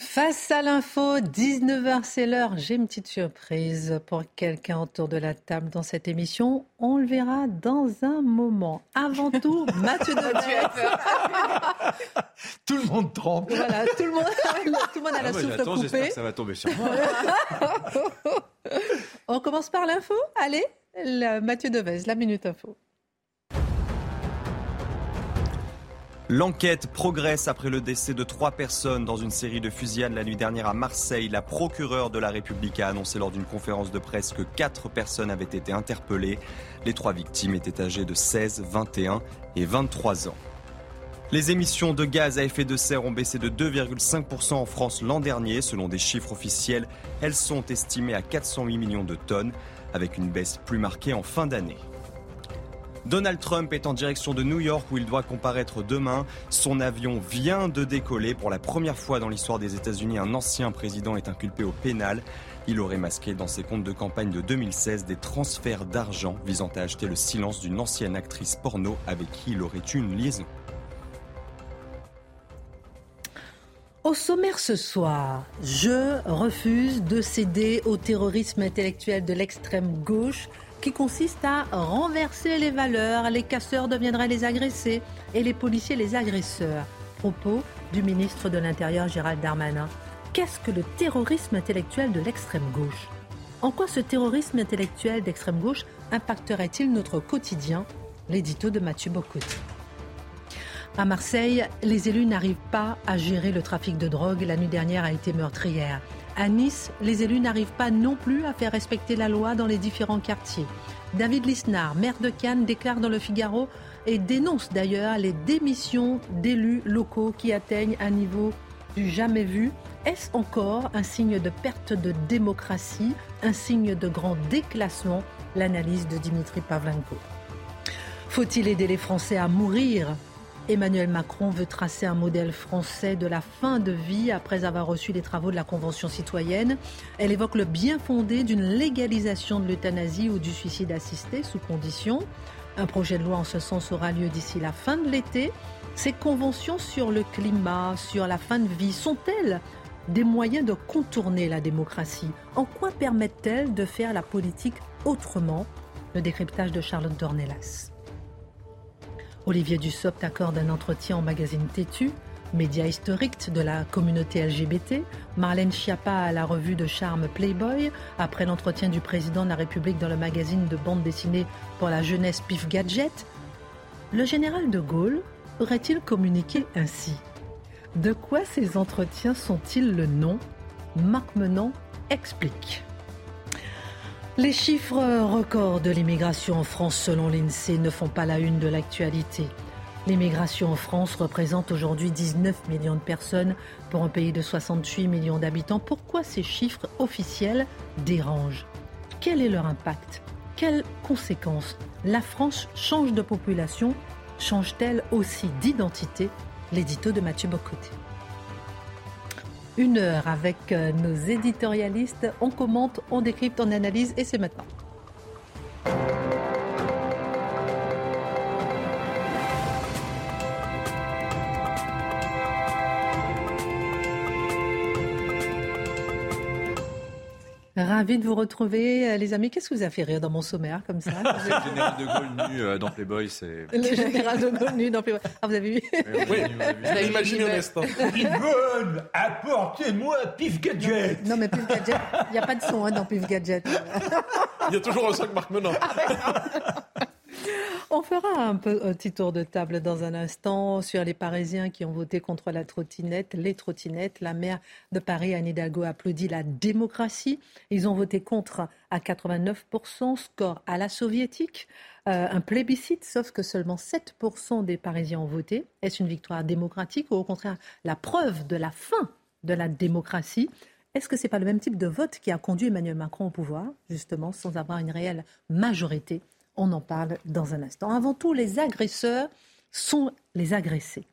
Face à l'info, 19h c'est l'heure. J'ai une petite surprise pour quelqu'un autour de la table dans cette émission. On le verra dans un moment. Avant tout, Mathieu Devers. tout le monde tremble. Voilà, tout le monde, tout le monde a la ah, souffle coupée. Que ça va tomber sur moi. On commence par l'info. Allez, Mathieu Devez, la minute info. L'enquête progresse après le décès de trois personnes dans une série de fusillades la nuit dernière à Marseille. La procureure de la République a annoncé lors d'une conférence de presse que quatre personnes avaient été interpellées. Les trois victimes étaient âgées de 16, 21 et 23 ans. Les émissions de gaz à effet de serre ont baissé de 2,5% en France l'an dernier. Selon des chiffres officiels, elles sont estimées à 408 millions de tonnes, avec une baisse plus marquée en fin d'année. Donald Trump est en direction de New York où il doit comparaître demain. Son avion vient de décoller. Pour la première fois dans l'histoire des États-Unis, un ancien président est inculpé au pénal. Il aurait masqué dans ses comptes de campagne de 2016 des transferts d'argent visant à acheter le silence d'une ancienne actrice porno avec qui il aurait eu une liaison. Au sommaire ce soir, je refuse de céder au terrorisme intellectuel de l'extrême gauche qui consiste à renverser les valeurs. Les casseurs deviendraient les agressés et les policiers les agresseurs. Propos du ministre de l'Intérieur Gérald Darmanin. Qu'est-ce que le terrorisme intellectuel de l'extrême gauche? En quoi ce terrorisme intellectuel d'extrême gauche impacterait-il notre quotidien? L'édito de Mathieu Bocotti. À Marseille, les élus n'arrivent pas à gérer le trafic de drogue. La nuit dernière a été meurtrière. À Nice, les élus n'arrivent pas non plus à faire respecter la loi dans les différents quartiers. David Lisnard, maire de Cannes, déclare dans le Figaro et dénonce d'ailleurs les démissions d'élus locaux qui atteignent un niveau du jamais vu. Est-ce encore un signe de perte de démocratie, un signe de grand déclassement? L'analyse de Dimitri Pavlenko. Faut-il aider les Français à mourir? Emmanuel Macron veut tracer un modèle français de la fin de vie après avoir reçu les travaux de la Convention citoyenne. Elle évoque le bien fondé d'une légalisation de l'euthanasie ou du suicide assisté sous condition. Un projet de loi en ce sens aura lieu d'ici la fin de l'été. Ces conventions sur le climat, sur la fin de vie, sont-elles des moyens de contourner la démocratie? En quoi permettent-elles de faire la politique autrement? Le décryptage de Charlotte Dornelas. Olivier Dussopt accorde un entretien au magazine Tétu, média historique de la communauté LGBT. Marlène Schiappa à la revue de charme Playboy, après l'entretien du président de la République dans le magazine de bande dessinée pour la jeunesse Pif Gadget. Le général de Gaulle aurait-il communiqué ainsi? De quoi ces entretiens sont-ils le nom? Marc Menant explique. Les chiffres records de l'immigration en France selon l'INSEE ne font pas la une de l'actualité. L'immigration en France représente aujourd'hui 19 millions de personnes pour un pays de 68 millions d'habitants. Pourquoi ces chiffres officiels dérangent? Quel est leur impact? Quelles conséquences? La France change de population, change-t-elle aussi d'identité? L'édito de Mathieu Bocoté une heure avec euh, nos éditorialistes. On commente, on décrypte, on analyse et c'est maintenant. Ravi de vous retrouver, euh, les amis. Qu'est-ce que vous a fait rire dans mon sommaire comme ça? Le général de Gaulle nu euh, dans Playboy, c'est. Le général de Gaulle nu dans Playboy. Ah, vous avez vu? Oui, j'ai imaginé un instant. Yvonne, apportez-moi Pif Gadget Non, mais Pif Gadget, il n'y a pas de son hein, dans Pif Gadget. Il y a toujours un son Marc Menon. On fera un, petit tour de table dans un instant sur les Parisiens qui ont voté contre la trottinette, les trottinettes. La maire de Paris, Anne Hidalgo, applaudit la démocratie. Ils ont voté contre à 89%, score à la soviétique. Euh, un plébiscite, sauf que seulement 7% des Parisiens ont voté. Est-ce une victoire démocratique ou au contraire la preuve de la fin de la démocratie? Est-ce que ce n'est pas le même type de vote qui a conduit Emmanuel Macron au pouvoir, justement, sans avoir une réelle majorité On en parle dans un instant. Avant tout, les agresseurs sont les agressés.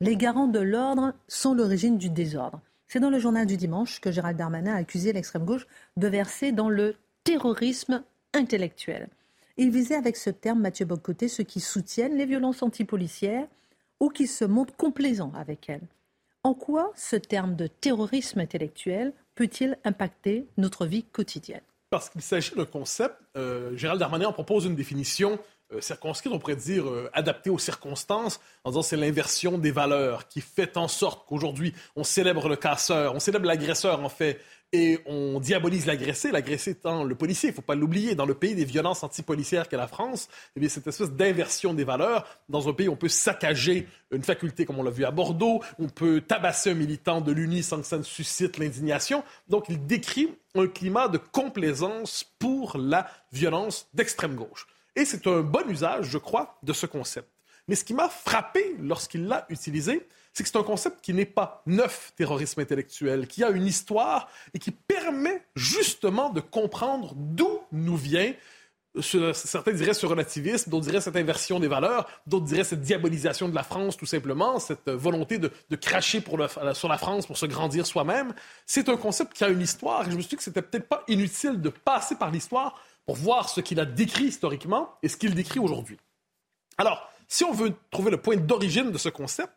Les garants de l'ordre sont l'origine du désordre. C'est dans le journal du dimanche que Gérald Darmanin a accusé l'extrême gauche de verser dans le terrorisme intellectuel. Il visait avec ce terme, Mathieu Bocoté, ceux qui soutiennent les violences antipolicières ou qui se montrent complaisants avec elles. En quoi ce terme de terrorisme intellectuel peut-il impacter notre vie quotidienne? Parce qu'il s'agit d'un concept, euh, Gérald Darmanin en propose une définition euh, circonscrite, on pourrait dire euh, adaptée aux circonstances, en disant c'est l'inversion des valeurs qui fait en sorte qu'aujourd'hui on célèbre le casseur, on célèbre l'agresseur en fait, et on diabolise l'agressé, l'agressé étant le policier, il ne faut pas l'oublier. Dans le pays des violences antipolicières qu'est la France, eh bien, cette espèce d'inversion des valeurs, dans un pays où on peut saccager une faculté, comme on l'a vu à Bordeaux, on peut tabasser un militant de l'UNI sans que ça ne suscite l'indignation. Donc, il décrit un climat de complaisance pour la violence d'extrême gauche. Et c'est un bon usage, je crois, de ce concept. Mais ce qui m'a frappé lorsqu'il l'a utilisé, c'est que c'est un concept qui n'est pas neuf, terrorisme intellectuel, qui a une histoire et qui permet justement de comprendre d'où nous vient certains diraient ce relativisme, d'autres diraient cette inversion des valeurs, d'autres diraient cette diabolisation de la France, tout simplement, cette volonté de, cracher sur la France pour se grandir soi-même. C'est un concept qui a une histoire et je me suis dit que c'était peut-être pas inutile de passer par l'histoire pour voir ce qu'il a décrit historiquement et ce qu'il décrit aujourd'hui. Alors, si on veut trouver le point d'origine de ce concept,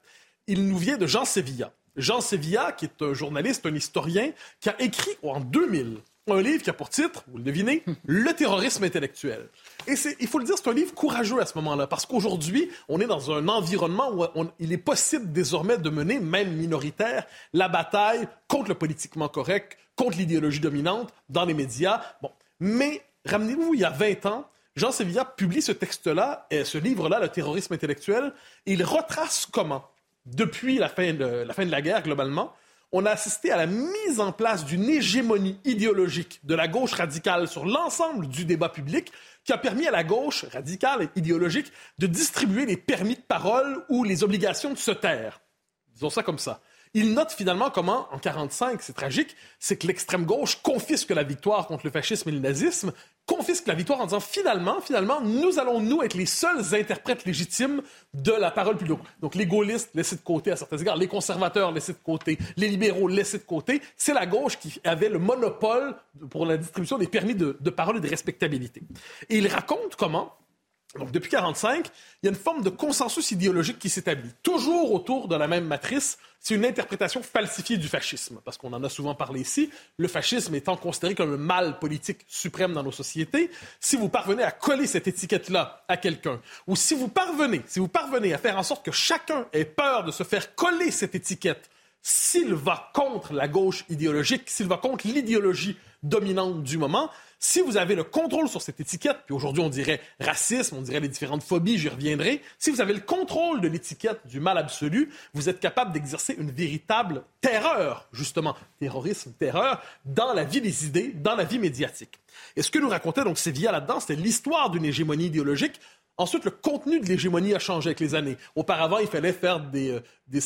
il nous vient de Jean Sevilla. Jean Sevilla, qui est un journaliste, un historien, qui a écrit en 2000 un livre qui a pour titre, vous le devinez, Le terrorisme intellectuel. Et il faut le dire, c'est un livre courageux à ce moment-là, parce qu'aujourd'hui, on est dans un environnement où il est possible désormais de mener, même minoritaire, la bataille contre le politiquement correct, contre l'idéologie dominante dans les médias. Bon. Mais ramenez-vous, il y a 20 ans, Jean Sevilla publie ce texte-là, ce livre-là, Le terrorisme intellectuel, et il retrace comment depuis la fin, de, la fin de la guerre, globalement, on a assisté à la mise en place d'une hégémonie idéologique de la gauche radicale sur l'ensemble du débat public qui a permis à la gauche radicale et idéologique de distribuer les permis de parole ou les obligations de se taire. Disons ça comme ça. Il note finalement comment, en 1945, c'est tragique, c'est que l'extrême gauche confisque la victoire contre le fascisme et le nazisme, confisque la victoire en disant finalement, finalement, nous allons nous être les seuls interprètes légitimes de la parole publique. Donc les gaullistes laissés de côté à certains égards, les conservateurs laissés de côté, les libéraux laissés de côté, c'est la gauche qui avait le monopole pour la distribution des permis de, de parole et de respectabilité. Et il raconte comment donc, depuis 1945, il y a une forme de consensus idéologique qui s'établit, toujours autour de la même matrice. C'est une interprétation falsifiée du fascisme, parce qu'on en a souvent parlé ici, le fascisme étant considéré comme un mal politique suprême dans nos sociétés. Si vous parvenez à coller cette étiquette-là à quelqu'un, ou si vous parvenez, si vous parvenez à faire en sorte que chacun ait peur de se faire coller cette étiquette, s'il va contre la gauche idéologique, s'il va contre l'idéologie dominante du moment, si vous avez le contrôle sur cette étiquette, puis aujourd'hui on dirait racisme, on dirait les différentes phobies, j'y reviendrai, si vous avez le contrôle de l'étiquette du mal absolu, vous êtes capable d'exercer une véritable terreur, justement, terrorisme, terreur, dans la vie des idées, dans la vie médiatique. Et ce que nous racontait donc Sévilla là-dedans, c'était l'histoire d'une hégémonie idéologique Ensuite, le contenu de l'hégémonie a changé avec les années. Auparavant, il fallait faire des, euh, des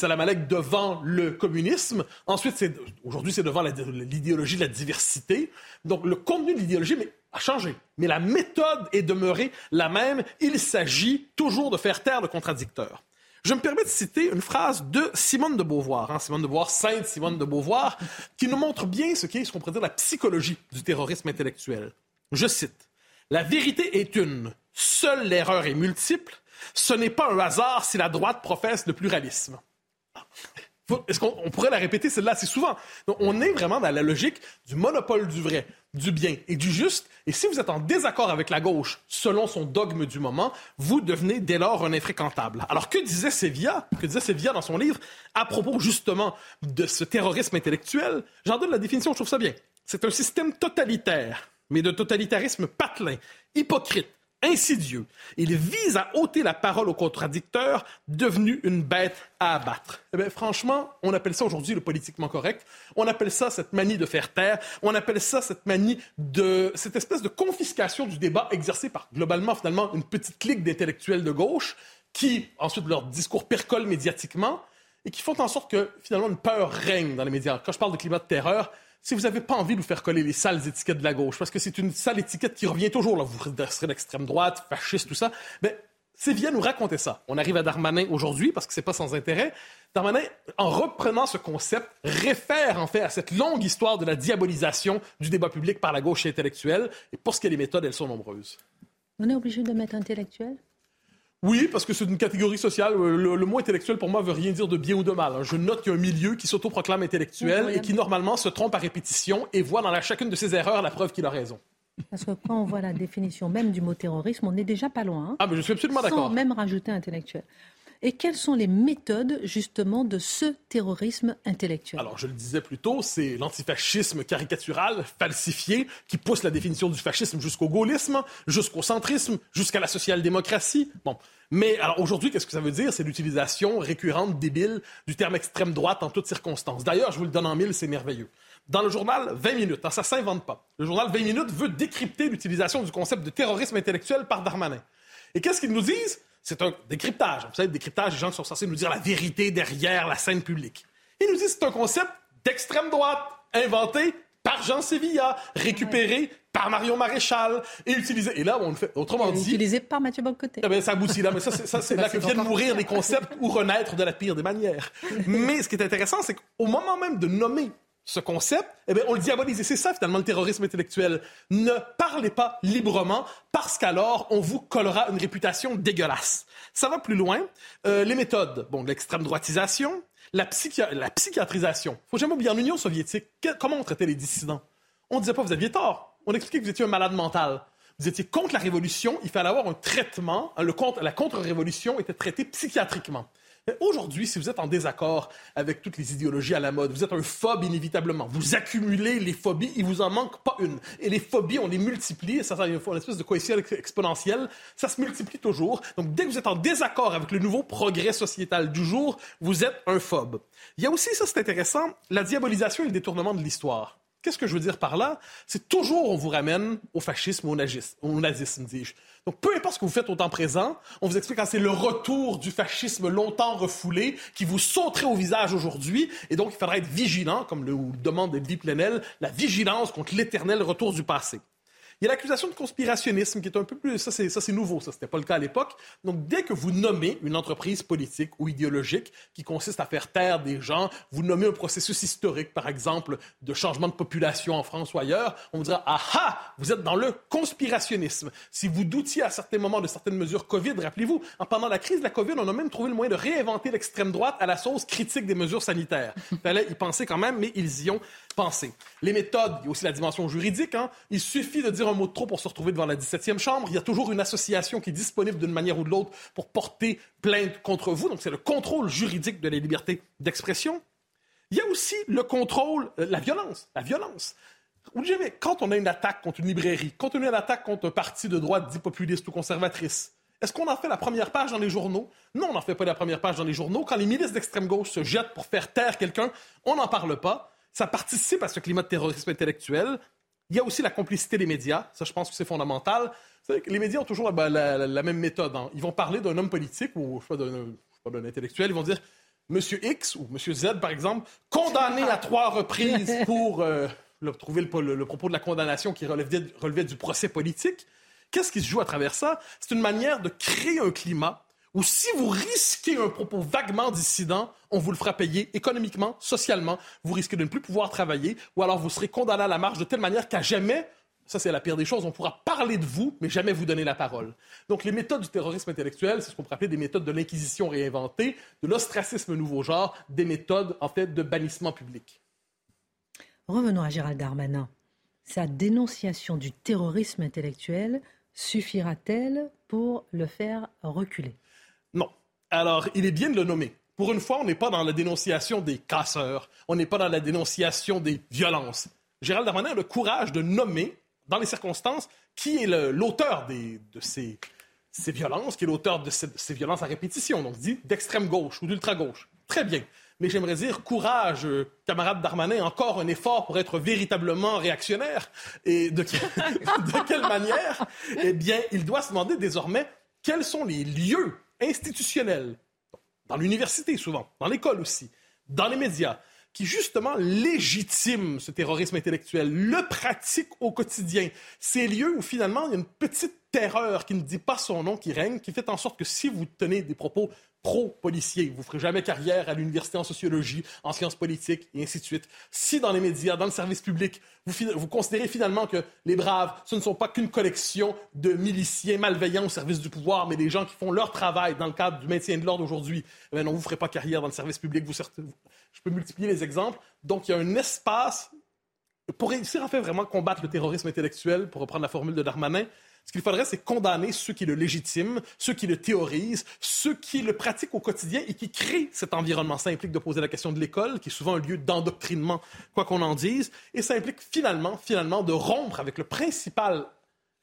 devant le communisme. Ensuite, aujourd'hui, c'est devant l'idéologie de la diversité. Donc, le contenu de l'idéologie a changé. Mais la méthode est demeurée la même. Il s'agit toujours de faire taire le contradicteur. Je me permets de citer une phrase de Simone de Beauvoir, hein, Simone de Beauvoir, sainte Simone de Beauvoir, qui nous montre bien ce qu'est ce qu'on pourrait dire la psychologie du terrorisme intellectuel. Je cite La vérité est une. Seule l'erreur est multiple. Ce n'est pas un hasard si la droite professe le pluralisme. Est-ce qu'on pourrait la répéter celle-là assez souvent? on est vraiment dans la logique du monopole du vrai, du bien et du juste. Et si vous êtes en désaccord avec la gauche, selon son dogme du moment, vous devenez dès lors un infréquentable. Alors que disait Sévilla, que disait dans son livre à propos justement de ce terrorisme intellectuel? J'en donne la définition, je trouve ça bien. C'est un système totalitaire, mais de totalitarisme patelin, hypocrite, insidieux. Il vise à ôter la parole au contradicteur, devenu une bête à abattre. Eh franchement, on appelle ça aujourd'hui le politiquement correct. On appelle ça cette manie de faire taire. On appelle ça cette manie de cette espèce de confiscation du débat exercée par globalement finalement une petite clique d'intellectuels de gauche qui ensuite leur discours percole médiatiquement et qui font en sorte que finalement une peur règne dans les médias. Quand je parle de climat de terreur, si vous n'avez pas envie de vous faire coller les sales étiquettes de la gauche, parce que c'est une sale étiquette qui revient toujours, là, vous serez d'extrême droite, fasciste, tout ça, mais c'est vient nous raconter ça. On arrive à Darmanin aujourd'hui, parce que c'est pas sans intérêt. Darmanin, en reprenant ce concept, réfère en fait à cette longue histoire de la diabolisation du débat public par la gauche intellectuelle. Et pour ce qui est des méthodes, elles sont nombreuses. On est obligé de mettre intellectuel? Oui, parce que c'est une catégorie sociale. Euh, le, mot intellectuel, pour moi, veut rien dire de bien ou de mal. Hein. Je note qu'il y a un milieu qui s'autoproclame intellectuel et qui, normalement, se trompe à répétition et voit dans chacune de ses erreurs la preuve qu'il a raison. Parce que quand on voit la définition même du mot terrorisme, on n'est déjà pas loin. Hein. ah, mais je suis absolument d'accord. Sans même rajouter intellectuel. Et quelles sont les méthodes justement de ce terrorisme intellectuel? Alors, je le disais plus tôt, c'est l'antifascisme caricatural, falsifié, qui pousse la définition du fascisme jusqu'au gaullisme, jusqu'au centrisme, jusqu'à la social-démocratie. Bon. Mais alors aujourd'hui, qu'est-ce que ça veut dire? C'est l'utilisation récurrente, débile, du terme extrême droite en toutes circonstances. D'ailleurs, je vous le donne en mille, c'est merveilleux. Dans le journal 20 minutes, ça ça s'invente pas. Le journal 20 minutes veut décrypter l'utilisation du concept de terrorisme intellectuel par Darmanin. Et qu'est-ce qu'ils nous disent? C'est un décryptage. Vous savez, décryptage, les gens qui sont censés nous dire la vérité derrière la scène publique. Ils nous disent que c'est un concept d'extrême droite, inventé par Jean Sevilla, récupéré par Marion Maréchal et utilisé. Et là, on le fait. Autrement dit. Utilisé par Mathieu Bocoté. Eh ça aboutit là. Mais ça, c'est là que viennent mourir les concepts ou renaître de la pire des manières. mais ce qui est intéressant, c'est qu'au moment même de nommer ce concept, eh bien, on le diabolise. C'est ça, finalement, le terrorisme intellectuel. Ne parlez pas librement, parce qu'alors, on vous collera une réputation dégueulasse. Ça va plus loin. Euh, les méthodes, bon, l'extrême droitisation, la, la psychiatrisation. faut jamais oublier, en Union soviétique, comment on traitait les dissidents? On disait pas, vous aviez tort. On expliquait que vous étiez un malade mental. Vous étiez contre la révolution, il fallait avoir un traitement. Contre, la contre-révolution était traitée psychiatriquement. Aujourd'hui, si vous êtes en désaccord avec toutes les idéologies à la mode, vous êtes un phobe inévitablement. Vous accumulez les phobies, il vous en manque pas une. Et les phobies, on les multiplie, ça, ça une espèce de coefficient exponentiel, ça se multiplie toujours. Donc, dès que vous êtes en désaccord avec le nouveau progrès sociétal du jour, vous êtes un phobe. Il y a aussi, ça c'est intéressant, la diabolisation et le détournement de l'histoire. Qu'est-ce que je veux dire par là? C'est toujours on vous ramène au fascisme au nazisme, au nazisme dis-je. Donc, peu importe ce que vous faites au temps présent, on vous explique que c'est le retour du fascisme longtemps refoulé qui vous sauterait au visage aujourd'hui. Et donc, il faudra être vigilant, comme le demande Edwy Plenel, la vigilance contre l'éternel retour du passé. Il y a l'accusation de conspirationnisme qui est un peu plus. Ça, c'est, ça, c'est nouveau, ça. C'était pas le cas à l'époque. Donc, dès que vous nommez une entreprise politique ou idéologique qui consiste à faire taire des gens, vous nommez un processus historique, par exemple, de changement de population en France ou ailleurs, on vous dira Ah ah, vous êtes dans le conspirationnisme. Si vous doutiez à certains moments de certaines mesures COVID, rappelez-vous, pendant la crise de la COVID, on a même trouvé le moyen de réinventer l'extrême droite à la sauce critique des mesures sanitaires. Il fallait y penser quand même, mais ils y ont Les méthodes, il y a aussi la dimension juridique. Hein. Il suffit de dire un mot de trop pour se retrouver devant la 17e chambre. Il y a toujours une association qui est disponible d'une manière ou de l'autre pour porter plainte contre vous. Donc, c'est le contrôle juridique de la liberté d'expression. Il y a aussi le contrôle, euh, la violence. La violence. Quand on a une attaque contre une librairie, quand on a une attaque contre un parti de droite dit populiste ou conservatrice, est-ce qu'on en fait la première page dans les journaux? Non, on n'en fait pas la première page dans les journaux. Quand les milices d'extrême gauche se jettent pour faire taire quelqu'un, on n'en parle pas. Ça participe à ce climat de terrorisme intellectuel. Il y a aussi la complicité des médias. Ça, je pense que c'est fondamental. les médias ont toujours la, même méthode. Hein. Ils vont parler d'un homme politique ou d'un intellectuel. Ils vont dire Monsieur X ou Monsieur Z, par exemple, condamné à trois reprises pour euh, trouver le, propos de la condamnation qui relevait, relevait du procès politique. Qu'est-ce qui se joue à travers ça? C'est une manière de créer un climat ou si vous risquez un propos vaguement dissident, on vous le fera payer économiquement, socialement, vous risquez de ne plus pouvoir travailler, ou alors vous serez condamné à la marge de telle manière qu'à jamais, ça c'est la pire des choses, on pourra parler de vous, mais jamais vous donner la parole. Donc les méthodes du terrorisme intellectuel, c'est ce qu'on pourrait appeler des méthodes de l'inquisition réinventée, de l'ostracisme nouveau genre, des méthodes en fait de bannissement public. Revenons à Gérald Darmanin. Sa dénonciation du terrorisme intellectuel suffira-t-elle pour le faire reculer? Non. Alors, il est bien de le nommer. Pour une fois, on n'est pas dans la dénonciation des casseurs, on n'est pas dans la dénonciation des violences. Gérald Darmanin a le courage de nommer, dans les circonstances, qui est l'auteur de ces, ces violences, qui est l'auteur de ces, violences à répétition, donc dit d'extrême gauche ou d'ultra gauche. Très bien. Mais j'aimerais dire, courage, euh, camarade Darmanin, encore un effort pour être véritablement réactionnaire. Et de, de quelle manière? Eh bien, il doit se demander désormais quels sont les lieux institutionnels, dans l'université souvent, dans l'école aussi, dans les médias, qui justement légitiment ce terrorisme intellectuel, le pratique au quotidien. Ces lieux où finalement il y a une petite terreur qui ne dit pas son nom qui règne, qui fait en sorte que si vous tenez des propos pro-policiers, vous ne ferez jamais carrière à l'université en sociologie, en sciences politiques et ainsi de suite. Si dans les médias, dans le service public, vous, vous considérez finalement que les braves, ce ne sont pas qu'une collection de miliciens malveillants au service du pouvoir, mais des gens qui font leur travail dans le cadre du maintien de l'ordre aujourd'hui, eh non, vous ne ferez pas carrière dans le service public. Vous, je peux multiplier les exemples. Donc, il y a un espace pour réussir à faire vraiment combattre le terrorisme intellectuel, pour reprendre la formule de Darmanin, ce qu'il faudrait, c'est condamner ceux qui le légitiment, ceux qui le théorisent, ceux qui le pratiquent au quotidien et qui créent cet environnement. Ça implique de poser la question de l'école, qui est souvent un lieu d'endoctrinement, quoi qu'on en dise, et ça implique finalement, finalement, de rompre avec le principal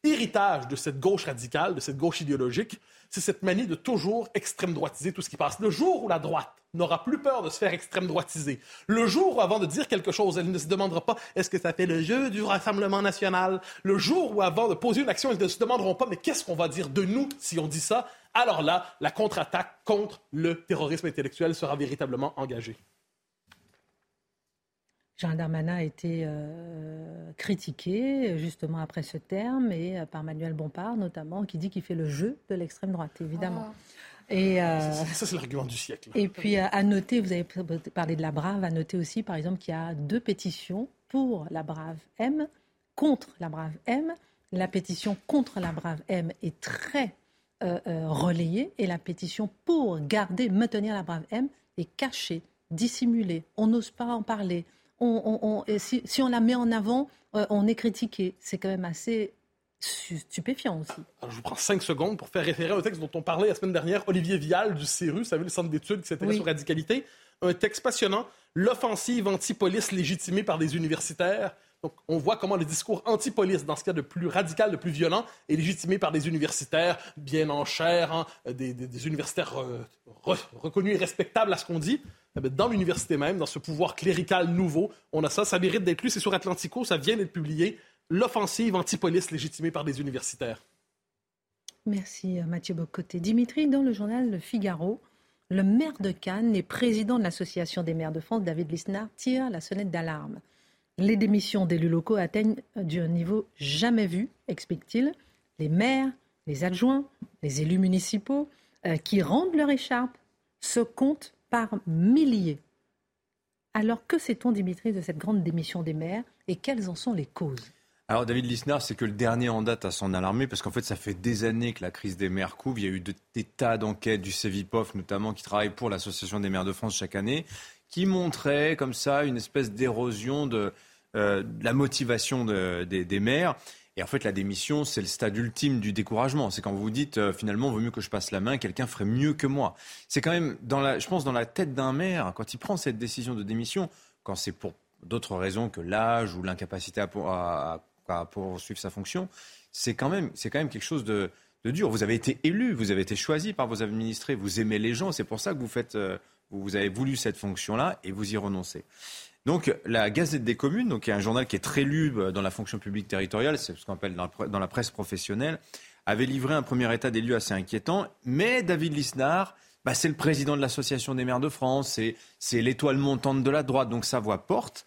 héritage de cette gauche radicale, de cette gauche idéologique, c'est cette manie de toujours extrême droitiser tout ce qui passe. Le jour où la droite n'aura plus peur de se faire extrême droitiser, le jour où avant de dire quelque chose, elle ne se demandera pas est-ce que ça fait le jeu du Rassemblement national, le jour où avant de poser une action, elles ne se demanderont pas mais qu'est-ce qu'on va dire de nous si on dit ça, alors là, la contre-attaque contre le terrorisme intellectuel sera véritablement engagée. Jean Darmanin a été euh, critiqué justement après ce terme et euh, par Manuel Bompard notamment qui dit qu'il fait le jeu de l'extrême droite évidemment. Ah. Et, euh, ça, c'est l'argument du siècle. Et puis, à noter, vous avez parlé de la Brave, à noter aussi, par exemple, qu'il y a deux pétitions pour la Brave M, contre la Brave M. La pétition contre la Brave M est très relayée et la pétition pour garder, maintenir la Brave M est cachée, dissimulée. On n'ose pas en parler on, si, on la met en avant, euh, on est critiqué. C'est quand même assez stupéfiant aussi. je vous prends cinq secondes pour faire référer au texte dont on parlait la semaine dernière, Olivier Vial du CERU, vous savez, le centre d'études qui s'intéresse aux radicalités. Un texte passionnant, l'offensive anti-police légitimée par des universitaires. Donc, on voit comment le discours anti-police, dans ce cas de plus radical, de plus violent, est légitimé par des universitaires bien en chair, hein, des, universitaires euh, reconnus et respectables à ce qu'on dit. Eh dans l'université même, dans ce pouvoir clérical nouveau, on a ça. Ça mérite d'être lu. C'est sur Atlantico, ça vient d'être publié. L'offensive anti-police légitimée par des universitaires. Merci euh, Mathieu Bocoté. Dimitri, dans le journal Le Figaro, le maire de Cannes et président de l'Association des maires de France, David Lisnard, tire la sonnette d'alarme. Les démissions d'élus locaux atteignent un niveau jamais vu, explique-t-il. Les maires, les adjoints, les élus municipaux euh, qui rendent leur écharpe se comptent par milliers. Alors que sait-on, Dimitri, de cette grande démission des maires et quelles en sont les causes? Alors David Lisnard, c'est que le dernier en date à s'en alarmer parce qu'en fait ça fait des années que la crise des maires couvre. Il y a eu des tas d'enquêtes du CEVIPOF notamment qui travaille pour l'Association des maires de France chaque année qui montraient comme ça une espèce d'érosion de, euh, la motivation des maires. Et en fait, la démission, c'est le stade ultime du découragement. C'est quand vous vous dites, euh, finalement, vaut mieux que je passe la main, quelqu'un ferait mieux que moi. C'est quand même, dans la, je pense, dans la tête d'un maire, quand il prend cette décision de démission, quand c'est pour d'autres raisons que l'âge ou l'incapacité à, poursuivre sa fonction, c'est quand, même, c'est quand même quelque chose de, dur. Vous avez été élu, vous avez été choisi par vos administrés, vous aimez les gens, c'est pour ça que vous faites, euh, vous avez voulu cette fonction-là et vous y renoncez. Donc la Gazette des communes, donc, qui est un journal qui est très lu euh, dans la fonction publique territoriale, c'est ce qu'on appelle dans la presse professionnelle, avait livré un premier état des lieux assez inquiétant. Mais David Lisnard, bah, c'est le président de l'Association des maires de France, c'est l'étoile montante de la droite, donc sa voix porte.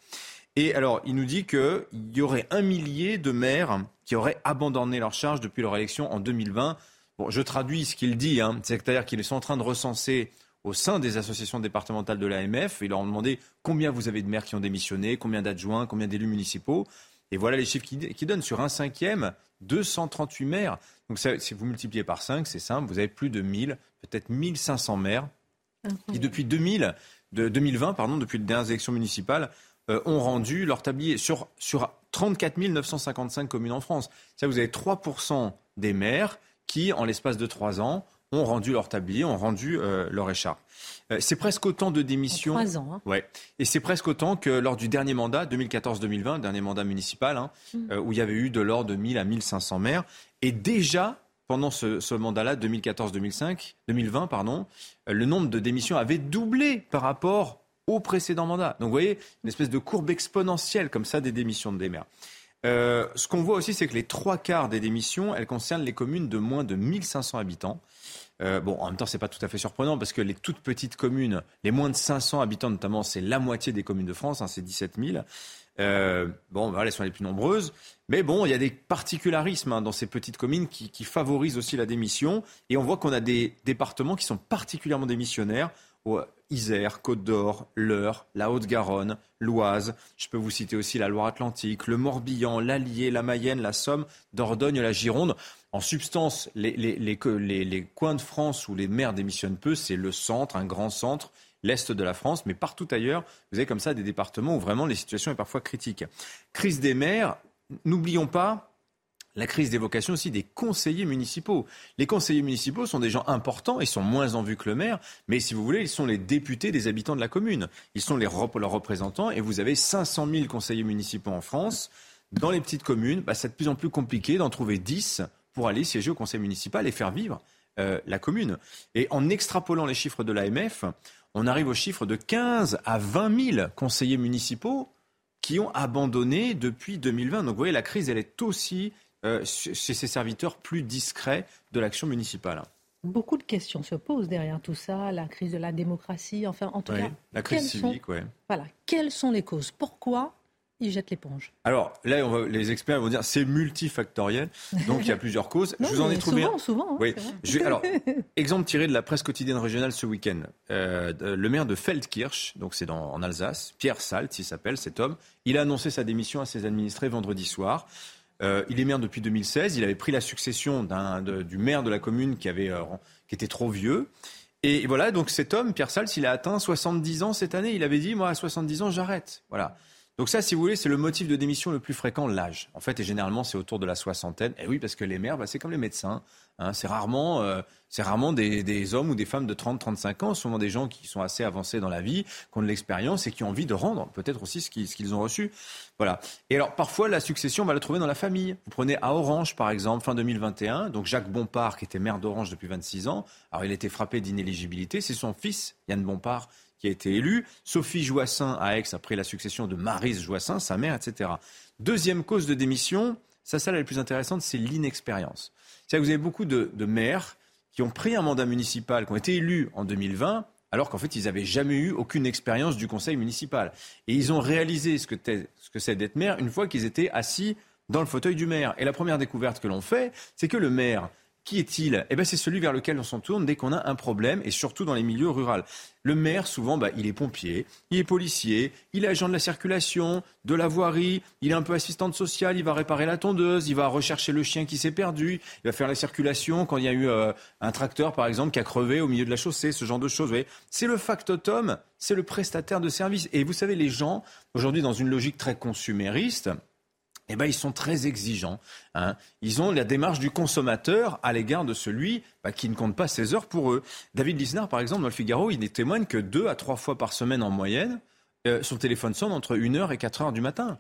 Et alors, il nous dit qu'il y aurait un millier de maires qui auraient abandonné leur charge depuis leur élection en 2020. Bon, je traduis ce qu'il dit, hein. c'est-à-dire qu'ils sont en train de recenser au sein des associations départementales de l'AMF. Ils leur ont demandé combien vous avez de maires qui ont démissionné, combien d'adjoints, combien d'élus municipaux. Et voilà les chiffres qui, donnent sur un cinquième, 238 maires. Donc si vous multipliez par 5, c'est simple, vous avez plus de 1000, peut-être 1500 maires qui depuis 2000, de 2020, pardon, depuis les dernières élections municipales, euh, ont rendu leur tablier sur, sur 34 955 communes en France. Ça, vous avez 3% des maires qui, en l'espace de 3 ans, ont rendu leur tablier, ont rendu leur écharpe. c'est presque autant de démissions. trois ans. Hein. Ouais. Et c'est presque autant que lors du dernier mandat, 2014-2020, dernier mandat municipal, hein, mm. où il y avait eu de l'ordre de 1000 à 1500 maires. Et déjà, pendant ce, mandat-là, 2014-2020, pardon, le nombre de démissions avait doublé par rapport au précédent mandat. Donc vous voyez, une espèce de courbe exponentielle comme ça des démissions de des maires. Euh, ce qu'on voit aussi, c'est que les trois quarts des démissions, elles concernent les communes de moins de 1500 habitants. Euh, bon, en même temps, c'est pas tout à fait surprenant parce que les toutes petites communes, les moins de 500 habitants notamment, c'est la moitié des communes de France, hein, c'est 17 000. Euh, bon, voilà, elles sont les plus nombreuses. Mais bon, il y a des particularismes hein, dans ces petites communes qui, qui, favorisent aussi la démission. Et on voit qu'on a des départements qui sont particulièrement démissionnaires. Isère, Côte d'Or, l'Eure, la Haute-Garonne, l'Oise. Je peux vous citer aussi la Loire-Atlantique, le Morbihan, l'Allier, la Mayenne, la Somme, Dordogne, la Gironde. En substance, les, les, coins de France où les maires démissionnent peu, c'est le centre, un grand centre l'Est de la France, mais partout ailleurs, vous avez comme ça des départements où vraiment les situations sont parfois critiques. Crise des maires, n'oublions pas la crise des vocations aussi des conseillers municipaux. Les conseillers municipaux sont des gens importants, ils sont moins en vue que le maire, mais si vous voulez, ils sont les députés des habitants de la commune. Ils sont leurs représentants et vous avez 500 000 conseillers municipaux en France. Dans les petites communes, bah, c'est de plus en plus compliqué d'en trouver 10 pour aller siéger au conseil municipal et faire vivre euh, la commune. Et en extrapolant les chiffres de l'AMF, on arrive au chiffre de 15 à 20 000 conseillers municipaux qui ont abandonné depuis 2020. Donc vous voyez, la crise, elle est aussi euh, chez ces serviteurs plus discrets de l'action municipale. Beaucoup de questions se posent derrière tout ça, la crise de la démocratie, enfin en tout cas. La crise civique, oui. Voilà. Quelles sont les causes? Pourquoi ils jettent l'éponge? Alors là, on va, les experts vont dire c'est multifactoriel, donc il y a plusieurs causes. je vous en ai trouvé souvent, Souvent, hein, oui. alors, exemple tiré de la presse quotidienne régionale ce week-end. Euh, le maire de Feldkirch, donc c'est en Alsace, Pierre Salt, il s'appelle cet homme, il a annoncé sa démission à ses administrés vendredi soir. Euh, il est maire depuis 2016. Il avait pris la succession du maire de la commune qui, avait, euh, qui était trop vieux. Et voilà, donc cet homme, Pierre Sals, il a atteint 70 ans cette année. Il avait dit, moi, à 70 ans, j'arrête. Voilà. Donc ça, si vous voulez, c'est le motif de démission le plus fréquent, l'âge. En fait, et généralement, c'est autour de la soixantaine. Et oui, parce que les maires, bah, c'est comme les médecins. Hein. c'est rarement, euh, rarement des, hommes ou des femmes de 30-35 ans, souvent des gens qui sont assez avancés dans la vie, qui ont de l'expérience et qui ont envie de rendre peut-être aussi ce qu'ils, ont reçu. Voilà. Et alors, parfois, la succession, on va la trouver dans la famille. Vous prenez à Orange, par exemple, fin 2021. Donc, Jacques Bompard, qui était maire d'Orange depuis 26 ans. Alors, il a été frappé d'inéligibilité. C'est son fils, Yann Bompard, qui a été élue. Sophie Joissin à Aix après la succession de Marise Joissin, sa mère, etc. Deuxième cause de démission, ça, ça la plus intéressante, c'est l'inexpérience. C'est-à-dire que vous avez beaucoup de, maires qui ont pris un mandat municipal, qui ont été élus en 2020, alors qu'en fait, ils n'avaient jamais eu aucune expérience du conseil municipal. Et ils ont réalisé ce que, ce que c'est d'être maire une fois qu'ils étaient assis dans le fauteuil du maire. Et la première découverte que l'on fait, c'est que le maire, qui est-il? Eh ben, c'est celui vers lequel on s'en tourne dès qu'on a un problème, et surtout dans les milieux ruraux. Le maire, souvent, bah, il est pompier, il est policier, il est agent de la circulation, de la voirie, il est un peu assistante sociale, il va réparer la tondeuse, il va rechercher le chien qui s'est perdu, il va faire la circulation quand il y a eu euh, un tracteur, par exemple, qui a crevé au milieu de la chaussée, ce genre de choses. C'est le factotum, c'est le prestataire de service. Et vous savez, les gens, aujourd'hui, dans une logique très consumériste, eh ben, ils sont très exigeants. Hein. Ils ont la démarche du consommateur à l'égard de celui bah, qui ne compte pas ses heures pour eux. David Lisnard, par exemple, dans le Figaro, il témoigne que deux à trois fois par semaine en moyenne, euh, son téléphone sonne entre 1h et 4h du matin.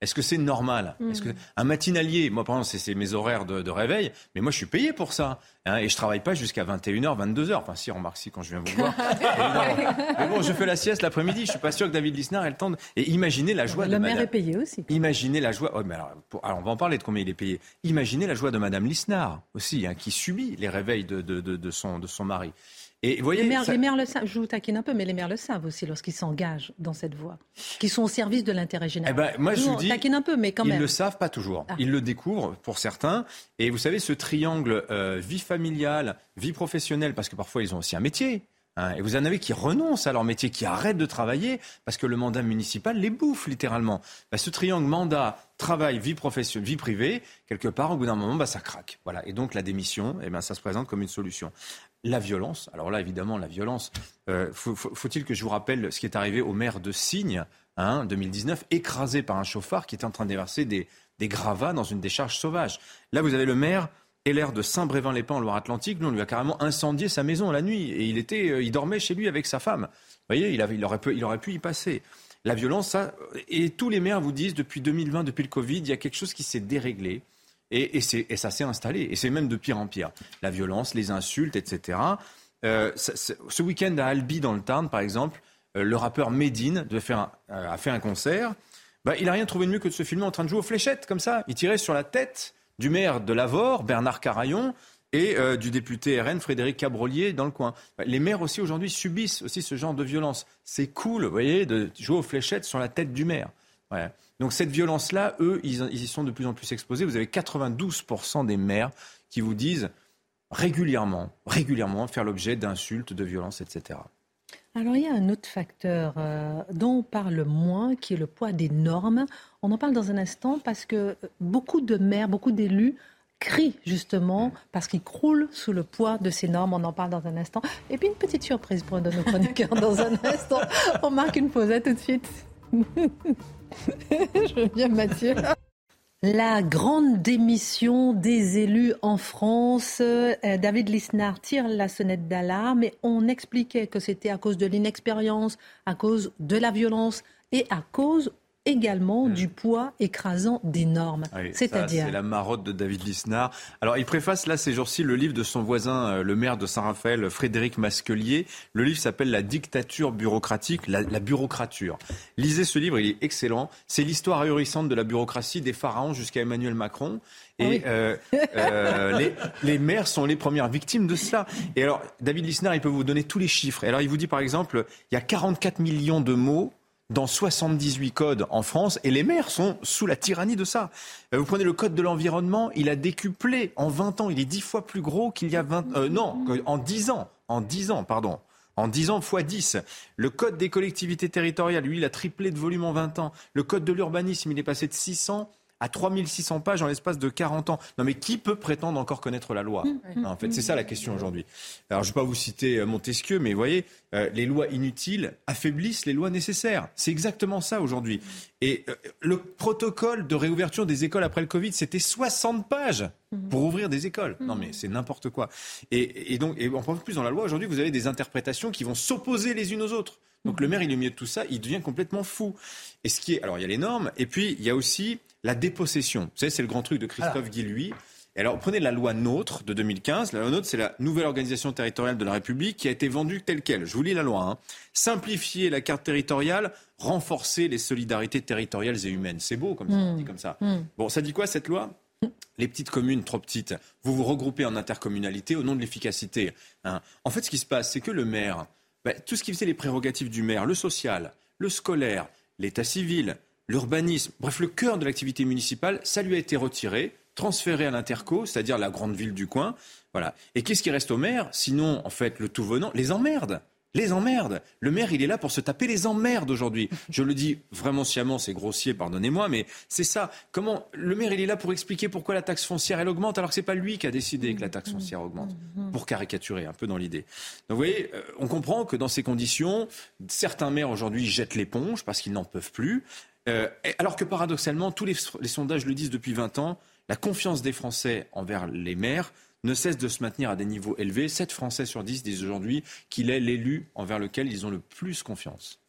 Est-ce que c'est normal? Est-ce que mm. un matinalier, moi par exemple, c'est mes horaires de, réveil, mais moi je suis payé pour ça, hein, et je travaille pas jusqu'à 21h, 22h. Enfin, si remarque si quand je viens vous voir. mais bon, je fais la sieste l'après-midi. Je suis pas sûr que David Lisnard ait le temps. De... Et imaginez la joie. Le de maire Madame... est payé aussi. Imaginez la joie. Oh, mais alors, on va en parler de combien il est payé. Imaginez la joie de Madame Lisnard aussi, hein, qui subit les réveils de, de son, de son mari. Et voyez, les, maires, le savent, je vous taquine un peu, mais les maires le savent aussi lorsqu'ils s'engagent dans cette voie, qui sont au service de l'intérêt général. Eh ben, moi, je, vous dis, taquine un peu, mais quand ils même. Ils le savent pas toujours. Ah. Ils le découvrent pour certains. Et vous savez, ce triangle euh, vie familiale, vie professionnelle, parce que parfois ils ont aussi un métier. Hein, et vous en avez qui renoncent à leur métier, qui arrêtent de travailler parce que le mandat municipal les bouffe littéralement. Bah, ce triangle mandat, travail, vie professionnelle, vie privée, quelque part, au bout d'un moment, bah, ça craque. Voilà. Et donc la démission, eh ben, ça se présente comme une solution. La violence, alors là évidemment la violence, euh, faut-il que je vous rappelle ce qui est arrivé au maire de Signe, hein, 2019, écrasé par un chauffard qui était en train de déverser des gravats dans une décharge sauvage. Là vous avez le maire et l'air de Saint-Brévin-les-Pins en Loire-Atlantique, nous, on lui a carrément incendié sa maison la nuit. Et il, était, euh, il dormait chez lui avec sa femme. Vous voyez, il, aurait pu, y passer. La violence, ça. Et tous les maires vous disent, depuis 2020, depuis le Covid, il y a quelque chose qui s'est déréglé. Et, ça s'est installé. Et c'est même de pire en pire. La violence, les insultes, etc. Euh, ce week-end à Albi, dans le Tarn, par exemple, euh, le rappeur Medine a fait un concert. Bah, il n'a rien trouvé de mieux que de se filmer en train de jouer aux fléchettes, comme ça. Il tirait sur la tête du maire de Lavore, Bernard Carayon, et euh, du député RN Frédéric Cabrolier dans le coin. Les maires aussi aujourd'hui subissent aussi ce genre de violence. C'est cool, vous voyez, de jouer aux fléchettes sur la tête du maire. Donc cette violence-là, eux, ils, ils, y sont de plus en plus exposés. Vous avez 92% des maires qui vous disent régulièrement, régulièrement faire l'objet d'insultes, de violences, etc. Alors il y a un autre facteur euh, dont on parle moins, qui est le poids des normes. On en parle dans un instant parce que beaucoup de maires, beaucoup d'élus crient justement parce qu'ils croulent sous le poids de ces normes. On en parle dans un instant. Et puis une petite surprise pour un de nos chroniqueurs dans un instant. On marque une pause, à tout de suite. Je bien Mathieu. La grande démission des élus en France. Euh, David Lisnard tire la sonnette d'alarme et on expliquait que c'était à cause de l'inexpérience, à cause de la violence et à cause également hmm. du poids écrasant des normes. C'est-à-dire. C'est la marotte de David Lisnard. Alors, il préface là ces jours-ci le livre de son voisin, euh, le maire de Saint-Raphaël, Frédéric Masquelier. Le livre s'appelle La dictature bureaucratique, la, bureaucrature. Lisez ce livre, il est excellent. C'est l'histoire ahurissante de la bureaucratie des pharaons jusqu'à Emmanuel Macron. Et euh, euh, les, les, maires sont les premières victimes de cela. Et alors, David Lisnard, il peut vous donner tous les chiffres. Et alors, il vous dit par exemple, il y a 44 millions de mots dans 78 codes en France et les maires sont sous la tyrannie de ça. Euh, vous prenez le code de l'environnement, il a décuplé en 20 ans, il est 10 fois plus gros qu'il y a 20 euh, non, en 10 ans, en 10 ans, pardon. En 10 ans fois 10. Le code des collectivités territoriales, lui, il a triplé de volume en 20 ans. Le code de l'urbanisme, il est passé de 600 à 3600 pages en l'espace de 40 ans. Non mais qui peut prétendre encore connaître la loi mmh. En fait, c'est ça la question aujourd'hui. Alors je ne vais pas vous citer euh, Montesquieu, mais vous voyez, euh, les lois inutiles affaiblissent les lois nécessaires. C'est exactement ça aujourd'hui. Et euh, le protocole de réouverture des écoles après le Covid, c'était 60 pages mmh. pour ouvrir des écoles. Non mais c'est n'importe quoi. Et, et, donc, et en plus dans la loi aujourd'hui, vous avez des interprétations qui vont s'opposer les unes aux autres. Donc le maire, il est au milieu de tout ça, il devient complètement fou. Et ce qui est, alors il y a les normes, et puis il y a aussi la dépossession. Vous savez, c'est le grand truc de Christophe Guilluy. Et alors, prenez la loi NOTRe de 2015. La loi NOTRe, c'est la nouvelle organisation territoriale de la République qui a été vendue telle qu'elle. Je vous lis la loi. Hein. Simplifier la carte territoriale, renforcer les solidarités territoriales et humaines. C'est beau comme ça, dit comme ça. Mmh. Bon, ça dit quoi cette loi? Les petites communes trop petites, vous vous regroupez en intercommunalité au nom de l'efficacité. Hein. En fait, ce qui se passe, c'est que le maire, bah, tout ce qui faisait les prérogatives du maire, le social, le scolaire, l'état civil, l'urbanisme, bref, le cœur de l'activité municipale, ça lui a été retiré, transféré à l'interco, c'est-à-dire la grande ville du coin. Voilà. Et qu'est-ce qui reste au maire? Sinon, en fait, le tout venant, les emmerdes les emmerdes. Le maire, il est là pour se taper les emmerdes aujourd'hui. Je le dis vraiment sciemment, c'est grossier, pardonnez-moi, mais c'est ça. Comment le maire, il est là pour expliquer pourquoi la taxe foncière elle augmente, alors que c'est pas lui qui a décidé que la taxe foncière augmente, pour caricaturer un peu dans l'idée. Donc vous voyez, euh, on comprend que dans ces conditions, certains maires aujourd'hui jettent l'éponge parce qu'ils n'en peuvent plus, euh, alors que paradoxalement, tous les, les sondages le disent depuis 20 ans, la confiance des Français envers les maires ne cesse de se maintenir à des niveaux élevés. 7 Français sur 10 disent aujourd'hui qu'il est l'élu envers lequel ils ont le plus confiance.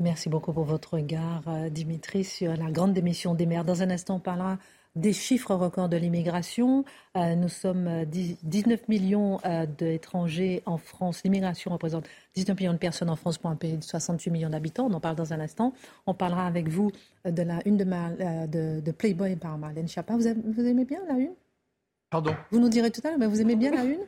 Merci beaucoup pour votre regard, euh, Dimitri, sur la grande démission des maires. Dans un instant, on parlera des chiffres records de l'immigration. Euh, nous sommes 19 euh, millions d'étrangers en France. L'immigration représente 19 millions de personnes en France pour un pays de 68 millions d'habitants. On en parle dans un instant. On parlera avec vous de la une de, de, Playboy par Marlène Chapa. vous aimez bien la une? Pardon? Vous nous direz tout à l'heure, mais vous aimez bien la une?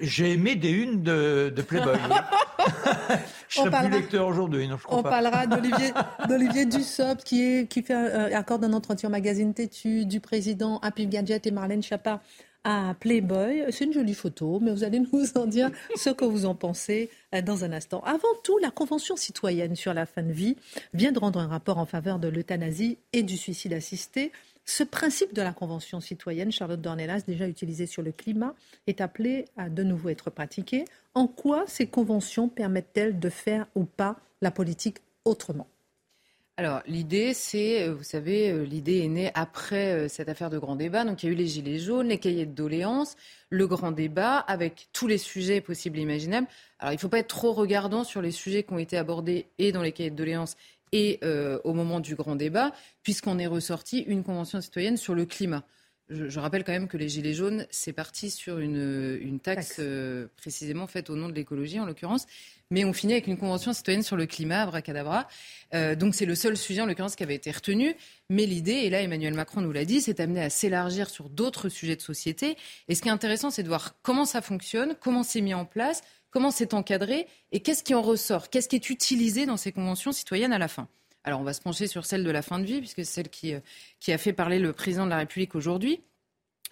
J'ai aimé des unes de, Playboy. je serai plus lecteur aujourd'hui, non, je crois On parlera d'Olivier Dussopt qui, est, qui fait un, accorde un entretien au magazine Tétu du président Happy Gadget et Marlène Chapa à Playboy. C'est une jolie photo, mais vous allez nous en dire ce que vous en pensez euh, dans un instant. Avant tout, la Convention citoyenne sur la fin de vie vient de rendre un rapport en faveur de l'euthanasie et du suicide assisté. Ce principe de la Convention citoyenne, Charlotte Dornelas, déjà utilisé sur le climat, est appelé à de nouveau être pratiqué. En quoi ces conventions permettent-elles de faire ou pas la politique autrement? Alors l'idée, c'est, euh, vous savez, euh, l'idée est née après euh, cette affaire de grand débat. Donc il y a eu les gilets jaunes, les cahiers de doléances, le grand débat avec tous les sujets possibles et imaginables. Alors il ne faut pas être trop regardant sur les sujets qui ont été abordés et dans les cahiers de doléances et au moment du grand débat, puisqu'on est ressorti une convention citoyenne sur le climat. Je, rappelle quand même que les Gilets jaunes, c'est parti sur une, une taxe, précisément faite au nom de l'écologie en l'occurrence mais on finit avec une convention citoyenne sur le climat, abracadabra. Euh, donc c'est le seul sujet en l'occurrence qui avait été retenu. Mais l'idée, et là Emmanuel Macron nous l'a dit, c'est amené à s'élargir sur d'autres sujets de société. Et ce qui est intéressant, c'est de voir comment ça fonctionne, comment c'est mis en place, comment c'est encadré et qu'est-ce qui en ressort, qu'est-ce qui est utilisé dans ces conventions citoyennes à la fin. Alors on va se pencher sur celle de la fin de vie, puisque c'est celle qui, euh, qui a fait parler le président de la République aujourd'hui.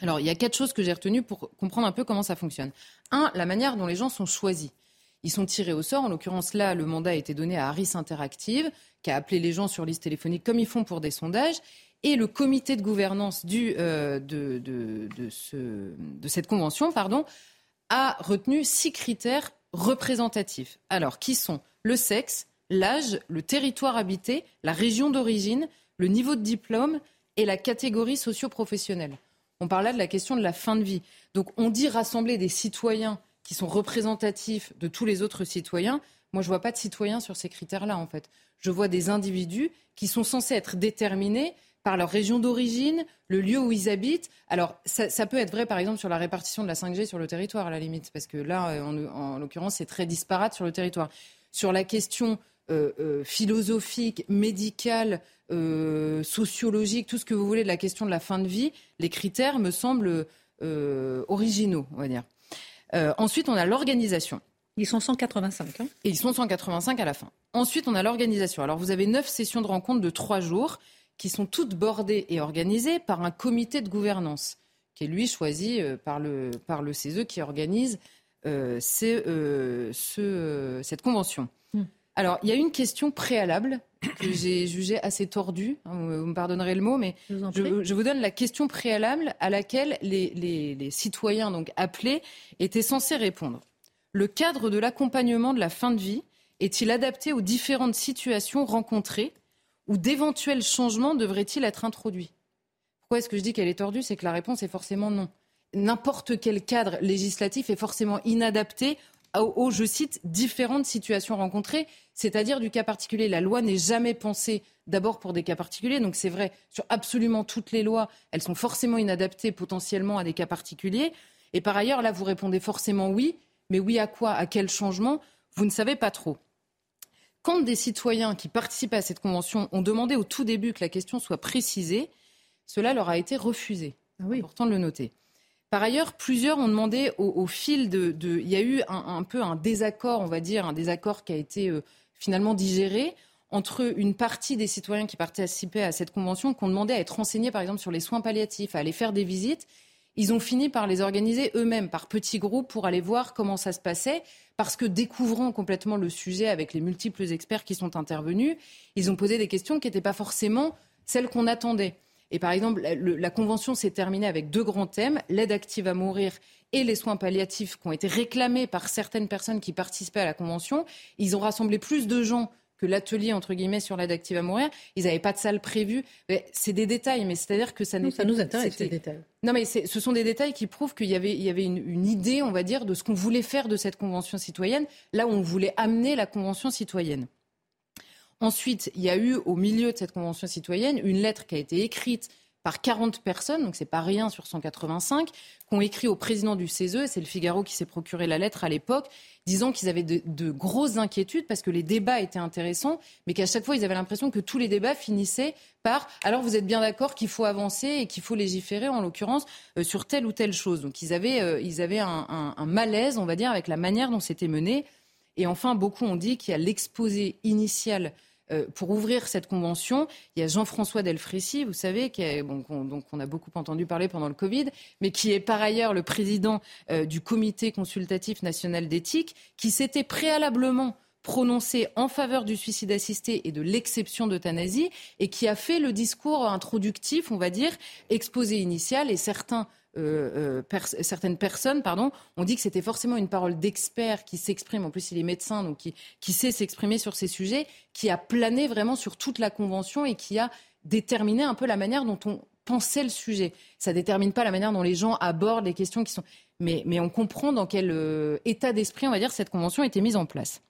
Alors il y a quatre choses que j'ai retenues pour comprendre un peu comment ça fonctionne. Un, la manière dont les gens sont choisis. Ils sont tirés au sort. En l'occurrence, là, le mandat a été donné à Harris Interactive, qui a appelé les gens sur liste téléphonique comme ils font pour des sondages. Et le comité de gouvernance euh, de, de, de, cette convention pardon, a retenu six critères représentatifs. Alors, qui sont le sexe, l'âge, le territoire habité, la région d'origine, le niveau de diplôme et la catégorie socio-professionnelle. On parle là de la question de la fin de vie. Donc, on dit rassembler des citoyens qui sont représentatifs de tous les autres citoyens. Moi, je ne vois pas de citoyens sur ces critères-là, en fait. Je vois des individus qui sont censés être déterminés par leur région d'origine, le lieu où ils habitent. Alors, ça, peut être vrai, par exemple, sur la répartition de la 5G sur le territoire, à la limite, parce que là, euh, en, l'occurrence, c'est très disparate sur le territoire. Sur la question philosophique, médicale, sociologique, tout ce que vous voulez de la question de la fin de vie, les critères me semblent originaux, on va dire. Euh, ensuite, on a l'organisation. Ils sont 185. Hein? Et ils sont 185 à la fin. Ensuite, on a l'organisation. Alors, vous avez neuf sessions de rencontres de trois jours qui sont toutes bordées et organisées par un comité de gouvernance qui est lui choisi euh, par le, par le CESE qui organise euh, ce, cette convention. Alors, il y a une question préalable que j'ai jugée assez tordue, hein, vous me pardonnerez le mot, mais je, vous donne la question préalable à laquelle les, citoyens donc appelés étaient censés répondre. Le cadre de l'accompagnement de la fin de vie est-il adapté aux différentes situations rencontrées ou d'éventuels changements devraient-ils être introduits? Pourquoi est-ce que je dis qu'elle est tordue? C'est que la réponse est forcément non. N'importe quel cadre législatif est forcément inadapté aux, je cite, différentes situations rencontrées, c'est-à-dire du cas particulier. La loi n'est jamais pensée d'abord pour des cas particuliers. Donc c'est vrai, sur absolument toutes les lois, elles sont forcément inadaptées potentiellement à des cas particuliers. Et par ailleurs, là, vous répondez forcément oui, mais oui à quoi À quel changement Vous ne savez pas trop. Quand des citoyens qui participaient à cette convention ont demandé au tout début que la question soit précisée, cela leur a été refusé. Ah oui. Important de le noter. Par ailleurs, plusieurs ont demandé au, fil de, Il y a eu un, peu un désaccord, on va dire, un désaccord qui a été euh, finalement digéré entre une partie des citoyens qui participaient à cette convention, qui ont demandé à être renseignés, par exemple, sur les soins palliatifs, à aller faire des visites. Ils ont fini par les organiser eux-mêmes, par petits groupes, pour aller voir comment ça se passait, parce que découvrant complètement le sujet avec les multiples experts qui sont intervenus, ils ont posé des questions qui n'étaient pas forcément celles qu'on attendait. Et par exemple, la, convention s'est terminée avec deux grands thèmes, l'aide active à mourir et les soins palliatifs qui ont été réclamés par certaines personnes qui participaient à la convention. Ils ont rassemblé plus de gens que l'atelier entre guillemets sur l'aide active à mourir. Ils n'avaient pas de salle prévue. C'est des détails, mais c'est-à-dire que ça n'est Ça nous intéresse ces détails. Non, mais ce sont des détails qui prouvent qu'il y avait, il y avait une, une, idée, on va dire, de ce qu'on voulait faire de cette convention citoyenne. Là où on voulait amener la convention citoyenne. Ensuite, il y a eu au milieu de cette convention citoyenne une lettre qui a été écrite par 40 personnes, donc c'est pas rien sur 185, qui ont écrit au président du CESE, c'est le Figaro qui s'est procuré la lettre à l'époque, disant qu'ils avaient de, grosses inquiétudes parce que les débats étaient intéressants, mais qu'à chaque fois ils avaient l'impression que tous les débats finissaient par alors vous êtes bien d'accord qu'il faut avancer et qu'il faut légiférer en l'occurrence euh, sur telle ou telle chose? Donc ils avaient, euh, ils avaient un, un malaise, on va dire, avec la manière dont c'était mené. Et enfin, beaucoup ont dit qu'il y a l'exposé initial euh, pour ouvrir cette convention, il y a Jean-François Delfrécy, vous savez, qui on a beaucoup entendu parler pendant le Covid, mais qui est par ailleurs le président euh, du Comité consultatif national d'éthique, qui s'était préalablement prononcé en faveur du suicide assisté et de l'exception d'euthanasie et qui a fait le discours introductif, on va dire, exposé initial et certains euh, euh, certaines personnes pardon, ont dit que c'était forcément une parole d'expert qui s'exprime, en plus il est médecin, donc qui, sait s'exprimer sur ces sujets, qui a plané vraiment sur toute la Convention et qui a déterminé un peu la manière dont on pensait le sujet. Ça ne détermine pas la manière dont les gens abordent les questions qui sont... Mais, on comprend dans quel euh, état d'esprit, on va dire, cette Convention a été mise en place.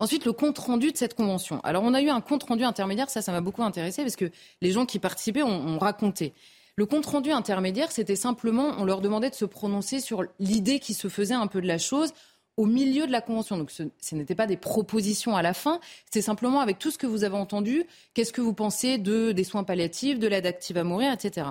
Ensuite, le compte rendu de cette convention. Alors, on a eu un compte rendu intermédiaire, ça, ça m'a beaucoup intéressé parce que les gens qui participaient ont raconté. Le compte-rendu intermédiaire, c'était simplement, on leur demandait de se prononcer sur l'idée qui se faisait un peu de la chose au milieu de la convention. Donc ce, n'était pas des propositions à la fin, c'était simplement avec tout ce que vous avez entendu, qu'est-ce que vous pensez de, des soins palliatifs, de l'aide active à mourir, etc.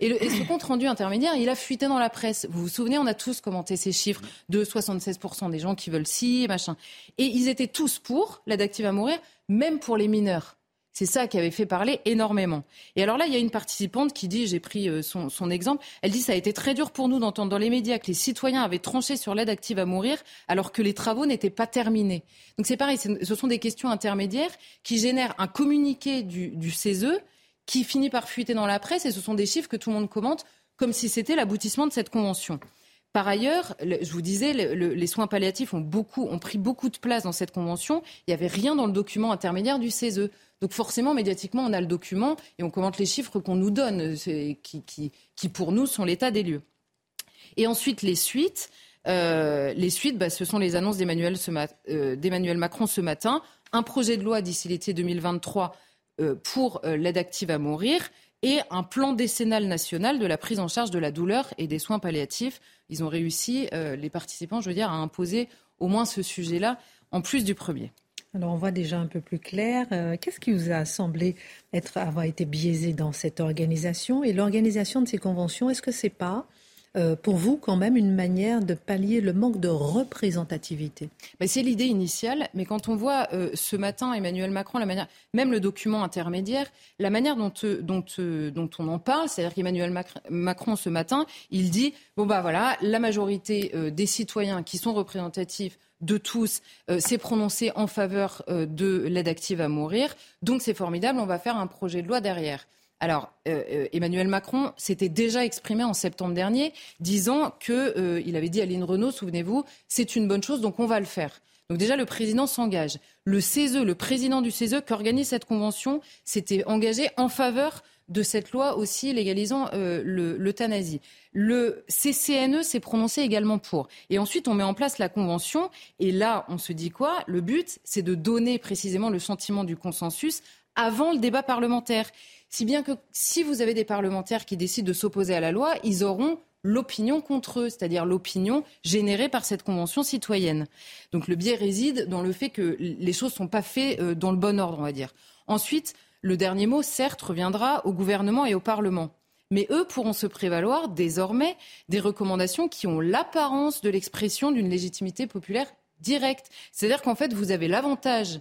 Et, et ce compte-rendu intermédiaire, il a fuité dans la presse. Vous vous souvenez, on a tous commenté ces chiffres de 76% des gens qui veulent si, machin. Et ils étaient tous pour l'aide active à mourir, même pour les mineurs. C'est ça qui avait fait parler énormément. Et alors là, il y a une participante qui dit, j'ai pris euh, son, exemple, elle dit ça a été très dur pour nous d'entendre dans les médias que les citoyens avaient tranché sur l'aide active à mourir alors que les travaux n'étaient pas terminés. Donc c'est pareil, ce sont des questions intermédiaires qui génèrent un communiqué du, du CESE qui finit par fuiter dans la presse et ce sont des chiffres que tout le monde commente comme si c'était l'aboutissement de cette convention. Par ailleurs, je vous disais, les soins palliatifs ont, pris beaucoup de place dans cette convention. Il n'y avait rien dans le document intermédiaire du CESE. Donc forcément, médiatiquement, on a le document et on commente les chiffres qu'on nous donne, qui, qui, pour nous sont l'état des lieux. Et ensuite, les suites. Euh, les suites, bah, ce sont les annonces euh, d'Emmanuel Macron ce matin. Un projet de loi d'ici l'été 2023 euh, pour l'aide active à mourir et un plan décennal national de la prise en charge de la douleur et des soins palliatifs. Ils ont réussi, les participants, je veux dire, à imposer au moins ce sujet-là, en plus du premier. Alors on voit déjà un peu plus clair. Euh, qu'est-ce qui vous a semblé être, avoir été biaisé dans cette organisation Et l'organisation de ces conventions, est-ce que c'est pas euh, pour vous quand même une manière de pallier le manque de représentativité mais C'est l'idée initiale, mais quand on voit euh, ce matin Emmanuel Macron, même le document intermédiaire, la manière dont, dont on en parle, c'est-à-dire qu'Emmanuel Macron ce matin, il dit, bon bah voilà, la majorité des citoyens qui sont représentatifs de tous euh, s'est prononcé en faveur euh, de l'aide active à mourir. Donc c'est formidable, on va faire un projet de loi derrière. Alors, euh, Emmanuel Macron s'était déjà exprimé en septembre dernier, disant qu'il avait dit à Lynn Renault, souvenez-vous, c'est une bonne chose, donc on va le faire. Donc déjà, le président s'engage. Le CESE, le président du CESE qui organise cette convention, s'était engagé en faveur de cette loi aussi légalisant euh, l'euthanasie. Le CCNE s'est prononcé également pour. Et ensuite, on met en place la convention. Et là, on se dit quoi? Le but, c'est de donner précisément le sentiment du consensus avant le débat parlementaire. Si bien que si vous avez des parlementaires qui décident de s'opposer à la loi, ils auront l'opinion contre eux, c'est-à-dire l'opinion générée par cette convention citoyenne. Donc le biais réside dans le fait que les choses ne sont pas faites euh, dans le bon ordre, on va dire. Ensuite, le dernier mot, certes, reviendra au gouvernement et au Parlement. Mais eux pourront se prévaloir désormais des recommandations qui ont l'apparence de l'expression d'une légitimité populaire directe. C'est-à-dire qu'en fait, vous avez l'avantage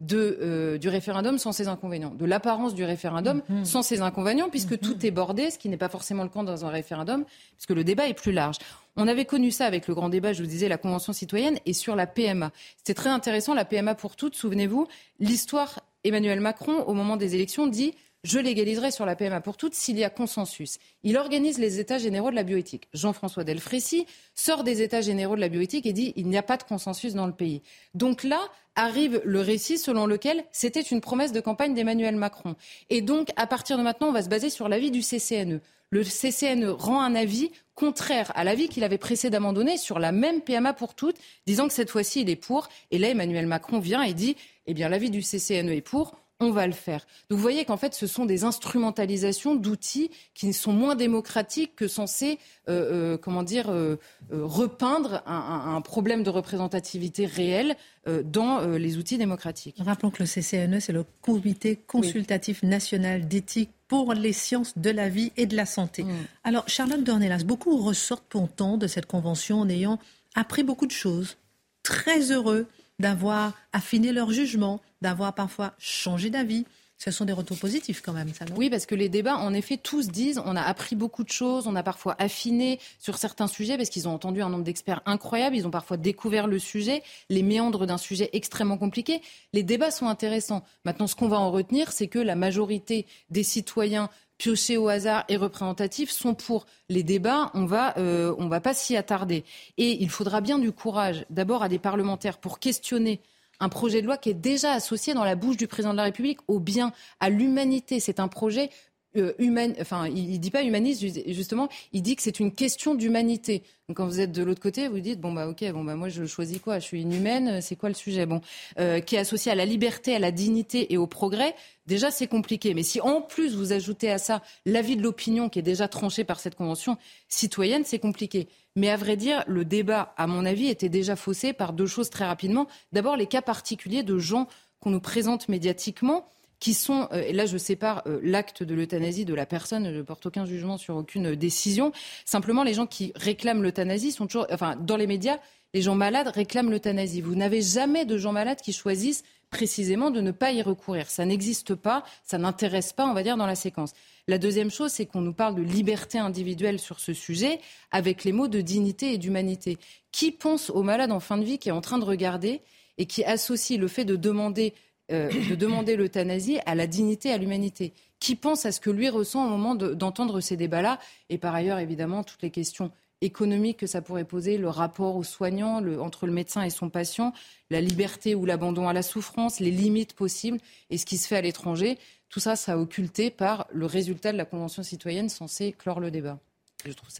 de, euh, du référendum sans ses inconvénients, de l'apparence du référendum mhm. sans ses inconvénients, puisque mhm. tout est bordé, ce qui n'est pas forcément le cas dans un référendum, puisque le débat est plus large. On avait connu ça avec le grand débat, je vous disais, la Convention citoyenne et sur la PMA. C'était très intéressant, la PMA pour toutes, souvenez-vous, l'histoire Emmanuel Macron, au moment des élections, dit je légaliserai sur la PMA pour toutes s'il y a consensus. Il organise les états généraux de la bioéthique. Jean-François Delfrécy sort des états généraux de la bioéthique et dit il n'y a pas de consensus dans le pays. Donc là arrive le récit selon lequel c'était une promesse de campagne d'Emmanuel Macron. Et donc à partir de maintenant, on va se baser sur l'avis du CCNE. Le CCNE rend un avis contraire à l'avis qu'il avait précédemment donné sur la même PMA pour toutes, disant que cette fois-ci il est pour. Et là, Emmanuel Macron vient et dit eh bien l'avis du CCNE est pour, on va le faire. Donc vous voyez qu'en fait, ce sont des instrumentalisations d'outils qui sont moins démocratiques que censés, euh, euh, comment dire, euh, repeindre un, problème de représentativité réelle dans les outils démocratiques. Rappelons que le CCNE, c'est le Comité consultatif national d'éthique pour les sciences de la vie et de la santé. Mm. Alors, Charlotte Dornelas, beaucoup ressortent pourtant de cette convention en ayant appris beaucoup de choses. Très heureux d'avoir affiné leur jugement, d'avoir parfois changé d'avis. Ce sont des retours positifs quand même, ça, Oui, parce que les débats, en effet, tous disent on a appris beaucoup de choses, on a parfois affiné sur certains sujets, parce qu'ils ont entendu un nombre d'experts incroyable, ils ont parfois découvert le sujet, les méandres d'un sujet extrêmement compliqué. Les débats sont intéressants. Maintenant, ce qu'on va en retenir, c'est que la majorité des citoyens piochés au hasard et représentatifs sont pour les débats. On va, euh, on va pas s'y attarder. Et il faudra bien du courage, d'abord à des parlementaires, pour questionner un projet de loi qui est déjà associé dans la bouche du président de la République au bien, à l'humanité. C'est un projet euh, enfin, il, ne dit pas humaniste justement, il dit que c'est une question d'humanité. Quand vous êtes de l'autre côté, vous dites bon bah ok, bon bah moi je choisis quoi? Je suis inhumaine, c'est quoi le sujet? Bon, euh, qui est associé à la liberté, à la dignité et au progrès. Déjà c'est compliqué, mais si en plus vous ajoutez à ça l'avis de l'opinion qui est déjà tranché par cette convention citoyenne, c'est compliqué. Mais à vrai dire, le débat, à mon avis, était déjà faussé par deux choses très rapidement. D'abord les cas particuliers de gens qu'on nous présente médiatiquement qui sont, euh, là je sépare euh, l'acte de l'euthanasie de la personne, je ne porte aucun jugement sur aucune décision, simplement les gens qui réclament l'euthanasie sont toujours, enfin dans les médias, les gens malades réclament l'euthanasie. Vous n'avez jamais de gens malades qui choisissent précisément de ne pas y recourir. Ça n'existe pas, ça n'intéresse pas, on va dire, dans la séquence. La deuxième chose, c'est qu'on nous parle de liberté individuelle sur ce sujet avec les mots de dignité et d'humanité. Qui pense au malade en fin de vie qui est en train de regarder et qui associe le fait de demander euh, de demander l'euthanasie à la dignité, à l'humanité. Qui pense à ce que lui ressent au moment d'entendre ces débats-là Et par ailleurs, évidemment, toutes les questions économiques que ça pourrait poser, le rapport aux soignants entre le médecin et son patient, la liberté ou l'abandon à la souffrance, les limites possibles et ce qui se fait à l'étranger. Tout ça, ça occulté par le résultat de la Convention citoyenne censée clore le débat.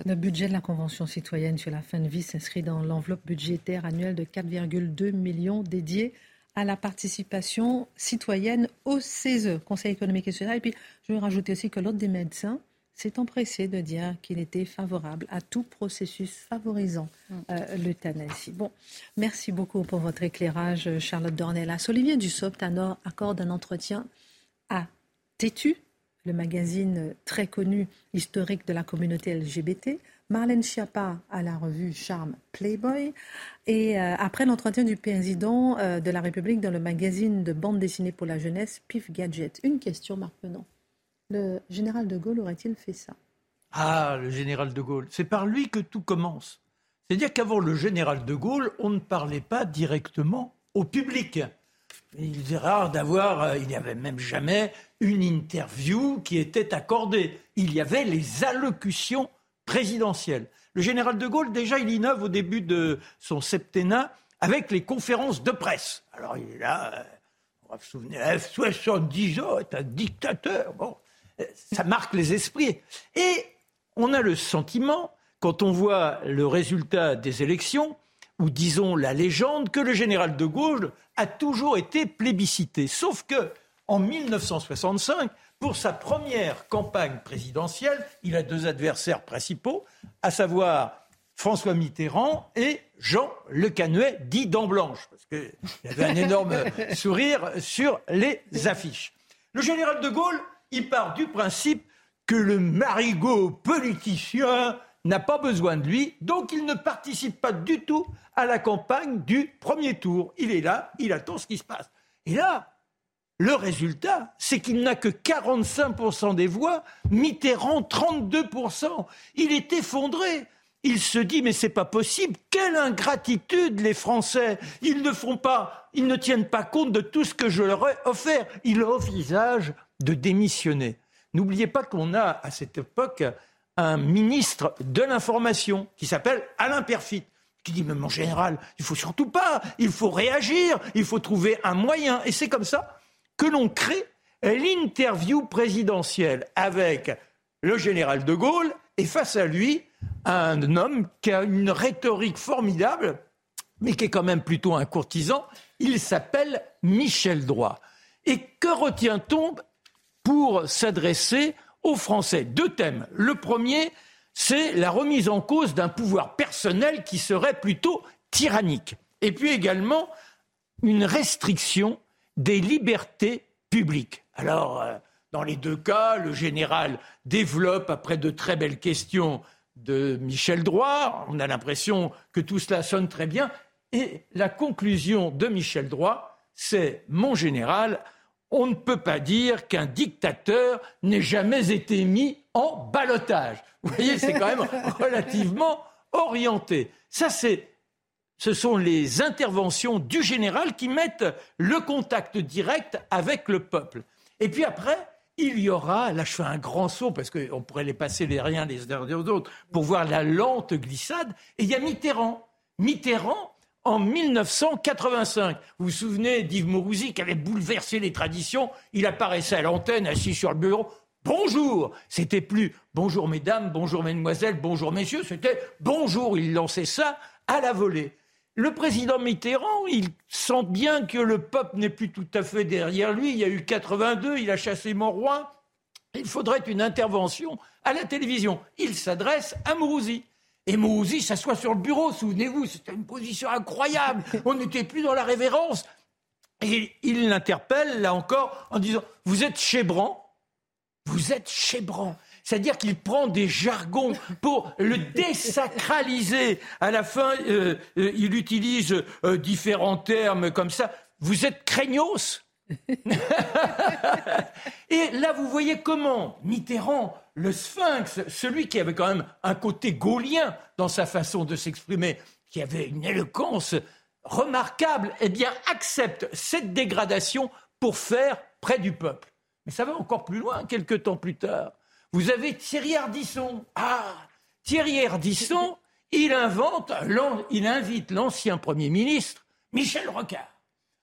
Le budget de la Convention citoyenne sur la fin de vie s'inscrit dans l'enveloppe budgétaire annuelle de 4,2 millions dédiés à la participation citoyenne au CESE, Conseil économique et social. Et puis, je vais rajouter aussi que l'autre des médecins s'est empressé de dire qu'il était favorable à tout processus favorisant euh, l'euthanasie. Bon, merci beaucoup pour votre éclairage, Charlotte Dornelas. Olivier Dussopt accorde un entretien à Tétu, le magazine très connu historique de la communauté LGBT. Marlène Schiappa à la revue Charme Playboy. Et euh, après l'entretien du président euh, de la République dans le magazine de bande dessinée pour la jeunesse, Pif Gadget. Une question, Marc. Le général de Gaulle aurait-il fait ça? Ah, le général de Gaulle. C'est par lui que tout commence. C'est-à-dire qu'avant le général de Gaulle, on ne parlait pas directement au public. Il est rare d'avoir, euh, il n'y avait même jamais une interview qui était accordée. Il y avait les allocutions Le général de Gaulle, déjà, il innove au début de son septennat avec les conférences de presse. Alors, il est là, euh, on va se souvenir, 70 ans, est un dictateur. Bon, euh, ça marque les esprits. Et on a le sentiment, quand on voit le résultat des élections, ou disons la légende, que le général de Gaulle a toujours été plébiscité. Sauf que, en 1965, pour sa première campagne présidentielle, il a deux adversaires principaux, à savoir François Mitterrand et Jean Le Canuet, dit Dent Blanche, parce qu'il avait un énorme sourire sur les affiches. Le général de Gaulle, il part du principe que le marigot politicien n'a pas besoin de lui, donc il ne participe pas du tout à la campagne du premier tour. Il est là, il attend ce qui se passe. Et là, le résultat, c'est qu'il n'a que 45% des voix, Mitterrand 32%. Il est effondré. Il se dit mais c'est pas possible. Quelle ingratitude les Français. Ils ne font pas, ils ne tiennent pas compte de tout ce que je leur ai offert. Il envisage de démissionner. N'oubliez pas qu'on a à cette époque un ministre de l'information qui s'appelle Alain Perfit qui dit mais mon général, il faut surtout pas, il faut réagir, il faut trouver un moyen. Et c'est comme ça que l'on crée l'interview présidentielle avec le général de Gaulle et face à lui un homme qui a une rhétorique formidable, mais qui est quand même plutôt un courtisan. Il s'appelle Michel Droit. Et que retient-on pour s'adresser aux Français? Deux thèmes. Le premier, c'est la remise en cause d'un pouvoir personnel qui serait plutôt tyrannique. Et puis également une restriction des libertés publiques. Alors, euh, dans les deux cas, le général développe, après de très belles questions de Michel Droit, on a l'impression que tout cela sonne très bien, et la conclusion de Michel Droit, c'est Mon général, on ne peut pas dire qu'un dictateur n'ait jamais été mis en balotage. Vous voyez, c'est quand même relativement orienté. Ça, c'est ce sont les interventions du général qui mettent le contact direct avec le peuple. Et puis après, il y aura, là je fais un grand saut parce qu'on pourrait les passer les riens les uns des autres pour voir la lente glissade, et il y a Mitterrand. Mitterrand, en 1985. Vous vous souvenez d'Yves Mourouzi qui avait bouleversé les traditions Il apparaissait à l'antenne, assis sur le bureau. Bonjour C'était plus bonjour mesdames, bonjour mesdemoiselles, bonjour messieurs, c'était bonjour. Il lançait ça à la volée. Le président Mitterrand, il sent bien que le peuple n'est plus tout à fait derrière lui. Il y a eu 82, il a chassé Monroy. Il faudrait une intervention à la télévision. Il s'adresse à Mourouzi. Et Mourouzi s'assoit sur le bureau, souvenez-vous, c'était une position incroyable. On n'était plus dans la révérence. Et il l'interpelle, là encore, en disant Vous êtes Chébran Vous êtes Chébran c'est-à-dire qu'il prend des jargons pour le désacraliser. À la fin, euh, euh, il utilise euh, différents termes comme ça. Vous êtes craignos Et là, vous voyez comment Mitterrand, le sphinx, celui qui avait quand même un côté gaulien dans sa façon de s'exprimer, qui avait une éloquence remarquable, eh accepte cette dégradation pour faire près du peuple. Mais ça va encore plus loin, quelques temps plus tard. Vous avez Thierry Ardisson. Ah, Thierry Ardisson, il invente, il invite l'ancien Premier ministre, Michel Rocard.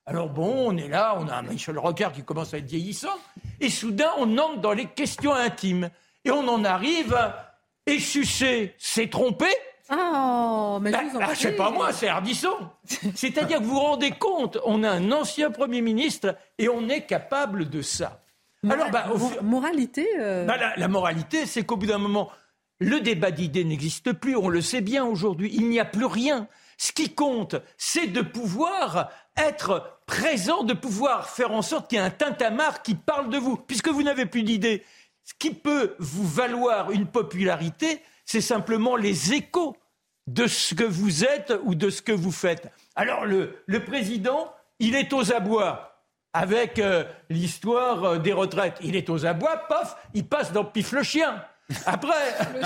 Alors bon, on est là, on a un Michel Rocard qui commence à être vieillissant, et soudain on entre dans les questions intimes. Et on en arrive à et sucer, c'est tromper Oh, mais bah, ah, sais pas moi, c'est Ardisson. C'est-à-dire que vous vous rendez compte, on a un ancien Premier ministre et on est capable de ça. Alors, bah, moralité euh, bah, la, moralité, c'est qu'au bout d'un moment, le débat d'idées n'existe plus. On le sait bien aujourd'hui. Il n'y a plus rien. Ce qui compte, c'est de pouvoir être présent, de pouvoir faire en sorte qu'il y ait un tintamarre qui parle de vous. Puisque vous n'avez plus d'idées, ce qui peut vous valoir une popularité, c'est simplement les échos de ce que vous êtes ou de ce que vous faites. Alors le, le président, il est aux abois avec euh, l'histoire euh, des retraites. Il est aux abois, pof, il passe dans Pif le chien. Après,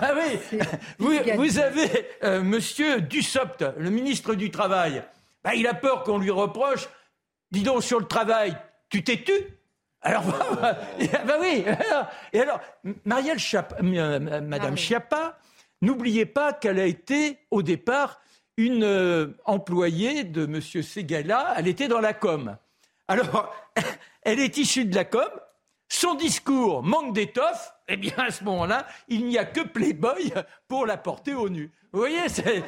ah oui, vous, avez euh, Monsieur Dussopt, le ministre du Travail. Bah, il a peur qu'on lui reproche. Dis donc sur le travail, tu t'es tu? Alors, bah, bah oui. et alors, Marielle Madame Chiappa, n'oubliez pas qu'elle a été au départ une employée de Monsieur Segala. Elle était dans la com. Alors, elle est issue de la com, son discours manque d'étoffe, eh bien à ce moment-là, il n'y a que Playboy pour la porter au nu. Vous voyez, c'est.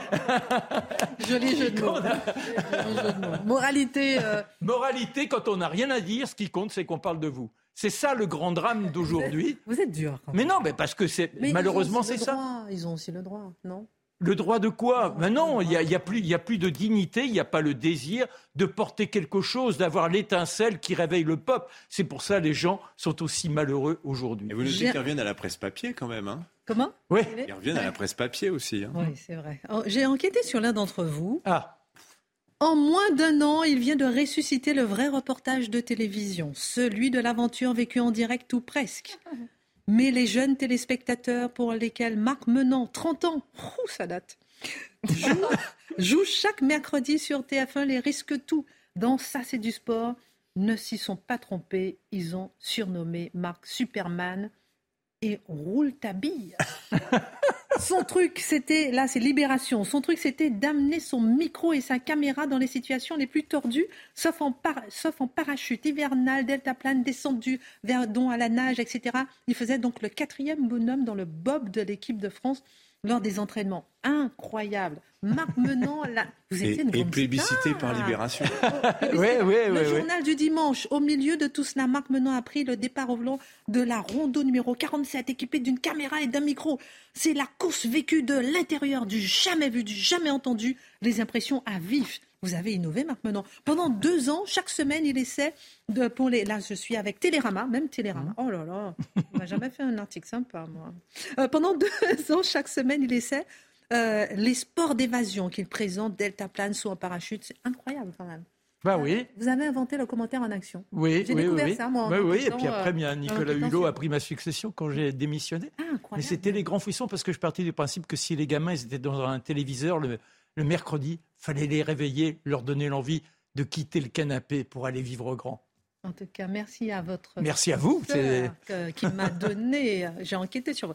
Joli jeu de mots. Moralité. Euh, Moralité, quand on n'a rien à dire, ce qui compte, c'est qu'on parle de vous. C'est ça le grand drame d'aujourd'hui. Vous êtes dur. mais non, mais parce que c'est malheureusement c'est ça. Ils ont aussi le droit, non? Le droit de quoi? Ben non, il n'y a, y a, plus, y a plus de dignité, il n'y a pas le désir de porter quelque chose, d'avoir l'étincelle qui réveille le peuple. C'est pour ça que les gens sont aussi malheureux aujourd'hui. Et vous nous dites qu'ils reviennent à la presse papier quand même. Hein? Comment? Oui. Ils reviennent à la presse papier aussi. Hein. Oui, c'est vrai. Oh, j'ai enquêté sur l'un d'entre vous. Ah. En moins d'un an, il vient de ressusciter le vrai reportage de télévision, celui de l'aventure vécue en direct ou presque. Mais les jeunes téléspectateurs pour lesquels Marc Menant, 30 ans, ça date, joue, chaque mercredi sur TF1 les risques tout. Dans Ça, c'est du sport. Ne s'y sont pas trompés. Ils ont surnommé Marc Superman et roule ta bille. Son truc, c'était, là c'est Libération, son truc c'était d'amener son micro et sa caméra dans les situations les plus tordues, sauf en, parachute hivernal, deltaplane, descendu, verdon à la nage, etc. Il faisait donc le quatrième bonhomme dans le bob de l'équipe de France lors des entraînements. Incroyable. Marc Menant, là, vous étiez une Et, plébiscité par Libération. oui, oui, oui. Le journal du dimanche. Au milieu de tout cela, Marc Menant a pris le départ au volant de la rondeau numéro 47, équipé d'une caméra et d'un micro. C'est la course vécue de l'intérieur, du jamais vu, du jamais entendu. Les impressions à vif. Vous avez innové, Marc Menant. Pendant deux ans, chaque semaine, il essaie de, pour les. Là, je suis avec Télérama, même Télérama. Mmh. Oh là là, on m'a jamais fait un article sympa, moi. Euh, pendant deux ans, chaque semaine, il essaie euh, les sports d'évasion qu'il présente, Delta plane, saut en parachute. C'est incroyable, quand même. Bah oui. Vous avez inventé le commentaire en action. Oui, j'ai découvert ça, moi. Oui, oui. Et puis après, euh, Nicolas Hulot a pris ma succession quand j'ai démissionné. Ah, Mais c'était les grands frissons parce que je partais du principe que si les gamins ils étaient dans un téléviseur le, le mercredi, fallait les réveiller, leur donner l'envie de quitter le canapé pour aller vivre grand. En tout cas, merci à votre. Merci à vous. qui m'a donné. J'ai enquêté sur vous.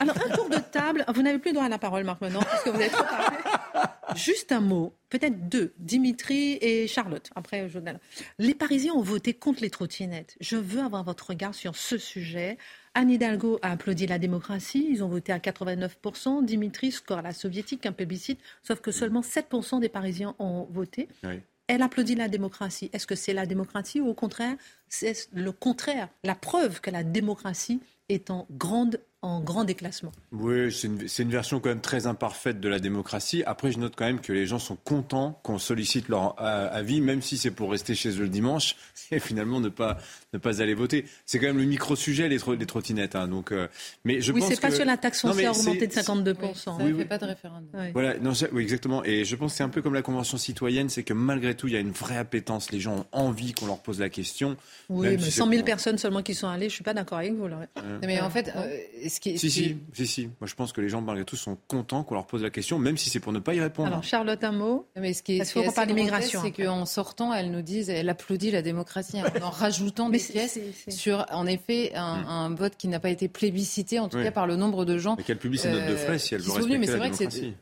Alors, un tour de table. Vous n'avez plus droit à la parole, Marc, maintenant, vous êtes trop parlé. Juste un mot, peut-être deux. Dimitri et Charlotte. Après, Jonel. Les Parisiens ont voté contre les trottinettes. Je veux avoir votre regard sur ce sujet. Anne Hidalgo a applaudi la démocratie. Ils ont voté à 89%. Dimitri score la soviétique, un plébiscite. Sauf que seulement 7% des Parisiens ont voté. Oui elle applaudit la démocratie. Est-ce que c'est la démocratie ou au contraire, c'est le contraire, la preuve que la démocratie est en grande en grand déclassement. Oui, c'est une, une, version quand même très imparfaite de la démocratie. Après, je note quand même que les gens sont contents qu'on sollicite leur euh, avis, même si c'est pour rester chez eux le dimanche et finalement ne pas, ne pas aller voter. C'est quand même le micro-sujet, les, les trottinettes. Hein, donc, euh, mais je oui, c'est pas sur la taxe foncière augmentée de 52%. Oui, ça ne fait pas de référendum. Voilà, non, oui, exactement. Et je pense que c'est un peu comme la Convention citoyenne, c'est que malgré tout, il y a une vraie appétence. Les gens ont envie qu'on leur pose la question. Oui, mais 100 000 personnes seulement qui sont allées, je ne suis pas d'accord avec vous. Là. Mais en fait, euh, si, si, si, si. Moi, je pense que les gens, malgré tout, sont contents qu'on leur pose la question, même si c'est pour ne pas y répondre. Alors, Charlotte, un mot Mais ce qui est, qu'on parle d'immigration. C'est qu'en sortant, elle nous dit, elle applaudit la démocratie en rajoutant des pièces sur, en effet, un, vote qui n'a pas été plébiscité, en tout cas par le nombre de gens. Mais qu'elle publie ses notes de frais si elle veut respecter mais c'est vrai que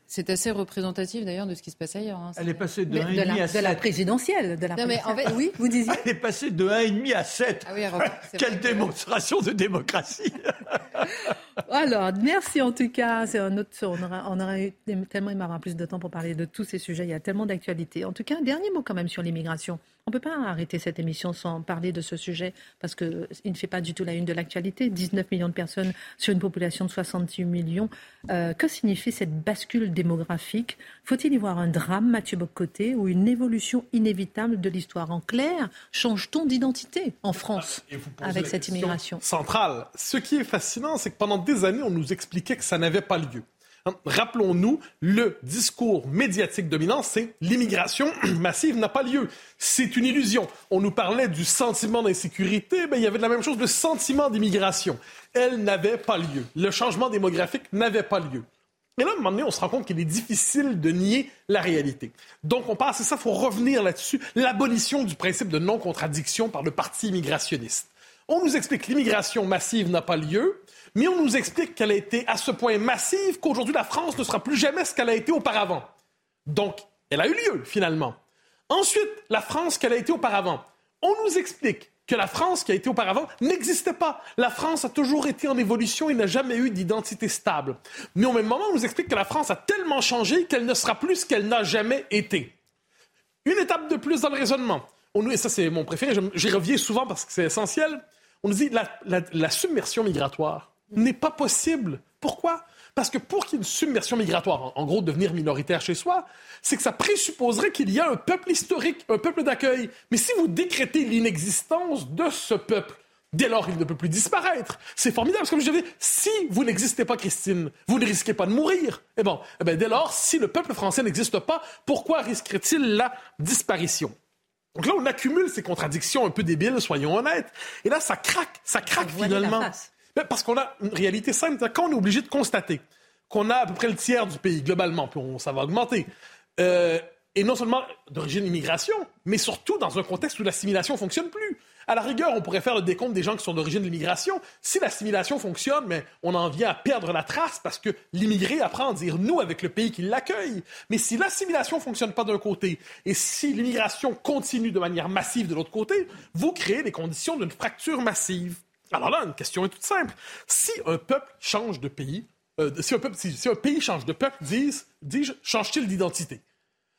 c'est assez représentatif d'ailleurs de ce qui se passe ailleurs. Hein, elle est passée de 1,5 à 7. De la présidentielle. De la mais en fait, oui, vous disiez. Elle est passée de 1,5 à 7. Ah oui, Quelle démonstration de démocratie Alors, merci en tout cas. Un autre, on aurait, on aurait tellement aimé avoir plus de temps pour parler de tous ces sujets. Il y a tellement d'actualités. En tout cas, un dernier mot quand même sur l'immigration. On ne peut pas arrêter cette émission sans parler de ce sujet parce qu'il ne fait pas du tout la une de l'actualité. 19 millions de personnes sur une population de 68 millions. Euh, que signifie cette bascule démographique? Faut-il y voir un drame, Mathieu Bocoté, ou une évolution inévitable de l'histoire En clair, change-t-on d'identité en France avec cette immigration? Centrale. Ce qui est fascinant, c'est que pendant des années, on nous expliquait que ça n'avait pas lieu. Hein, rappelons-nous, le discours médiatique dominant, c'est l'immigration massive n'a pas lieu. C'est une illusion. On nous parlait du sentiment d'insécurité, mais il y avait de la même chose, le sentiment d'immigration. Elle n'avait pas lieu. Le changement démographique n'avait pas lieu. Et là, à un moment donné, on se rend compte qu'il est difficile de nier la réalité. Donc, on passe, et ça, il faut revenir là-dessus, l'abolition du principe de non-contradiction par le parti immigrationniste. On nous explique que l'immigration massive n'a pas lieu, mais on nous explique qu'elle a été à ce point massive qu'aujourd'hui la France ne sera plus jamais ce qu'elle a été auparavant. Donc, elle a eu lieu finalement. Ensuite, la France qu'elle a été auparavant. On nous explique que la France qui a été auparavant n'existait pas. La France a toujours été en évolution et n'a jamais eu d'identité stable. Mais au même moment, on nous explique que la France a tellement changé qu'elle ne sera plus ce qu'elle n'a jamais été. Une étape de plus dans le raisonnement. On nous, et ça c'est mon préféré, j'y reviens souvent parce que c'est essentiel. On nous dit la, la submersion migratoire n'est pas possible. Pourquoi? Parce que pour qu'il y ait une submersion migratoire, en gros devenir minoritaire chez soi, c'est que ça présupposerait qu'il y a un peuple historique, un peuple d'accueil. Mais si vous décrétez l'inexistence de ce peuple, dès lors il ne peut plus disparaître. C'est formidable, parce que comme je disais, si vous n'existez pas, Christine, vous ne risquez pas de mourir. Et eh bon, eh bien, dès lors, si le peuple français n'existe pas, pourquoi risquerait-il la disparition? Donc là, on accumule ces contradictions un peu débiles, soyons honnêtes. Et là, ça craque, ça craque finalement. Parce qu'on a une réalité simple. Quand on est obligé de constater qu'on a à peu près le tiers du pays globalement, puis ça va augmenter, euh, et non seulement d'origine immigration, mais surtout dans un contexte où l'assimilation ne fonctionne plus. À la rigueur, on pourrait faire le décompte des gens qui sont d'origine de l'immigration. Si l'assimilation fonctionne, mais on en vient à perdre la trace parce que l'immigré apprend à dire nous avec le pays qui l'accueille. Mais si l'assimilation ne fonctionne pas d'un côté et si l'immigration continue de manière massive de l'autre côté, vous créez les conditions d'une fracture massive. Alors là, une question est toute simple. Si un peuple change de pays, euh, si, un peuple, si, un pays change de peuple, dis, dis change-t-il d'identité?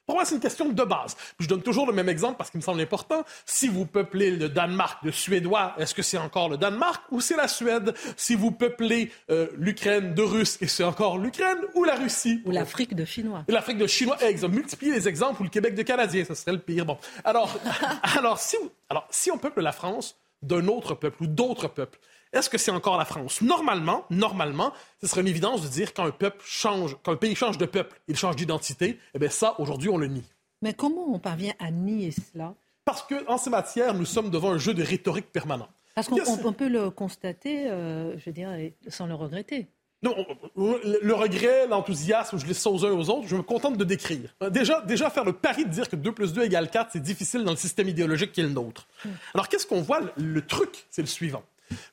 Pour moi, c'est une question de base. je donne toujours le même exemple parce qu'il me semble important. Si vous peuplez le Danemark de Suédois, est-ce que c'est encore le Danemark ou c'est la Suède? Si vous peuplez euh, l'Ukraine de Russes, et c'est encore l'Ukraine ou la Russie? Ou l'Afrique de Chinois. L'Afrique de Chinois, exemple. Multiplier les exemples ou le Québec de Canadiens, ce serait le pire. Bon. Alors, alors, si, alors, si on peuple la France, d'un autre peuple ou d'autres peuples. Est-ce que c'est encore la France? Normalement, normalement, ce serait une évidence de dire quand un peuple change, quand un pays change de peuple, il change d'identité. Eh bien, ça, aujourd'hui, on le nie. Mais comment on parvient à nier cela? Parce qu'en ces matières, nous sommes devant un jeu de rhétorique permanent. Parce qu'on peut le constater, euh, je veux dire, sans le regretter. Non, le regret, l'enthousiasme, je laisse ça aux uns aux autres, je me contente de décrire. Euh, déjà, déjà faire le pari de dire que 2 plus 2 égale 4, c'est difficile dans le système idéologique qui est le nôtre. Hmm. Alors, qu'est-ce qu'on voit? Le truc, c'est le suivant.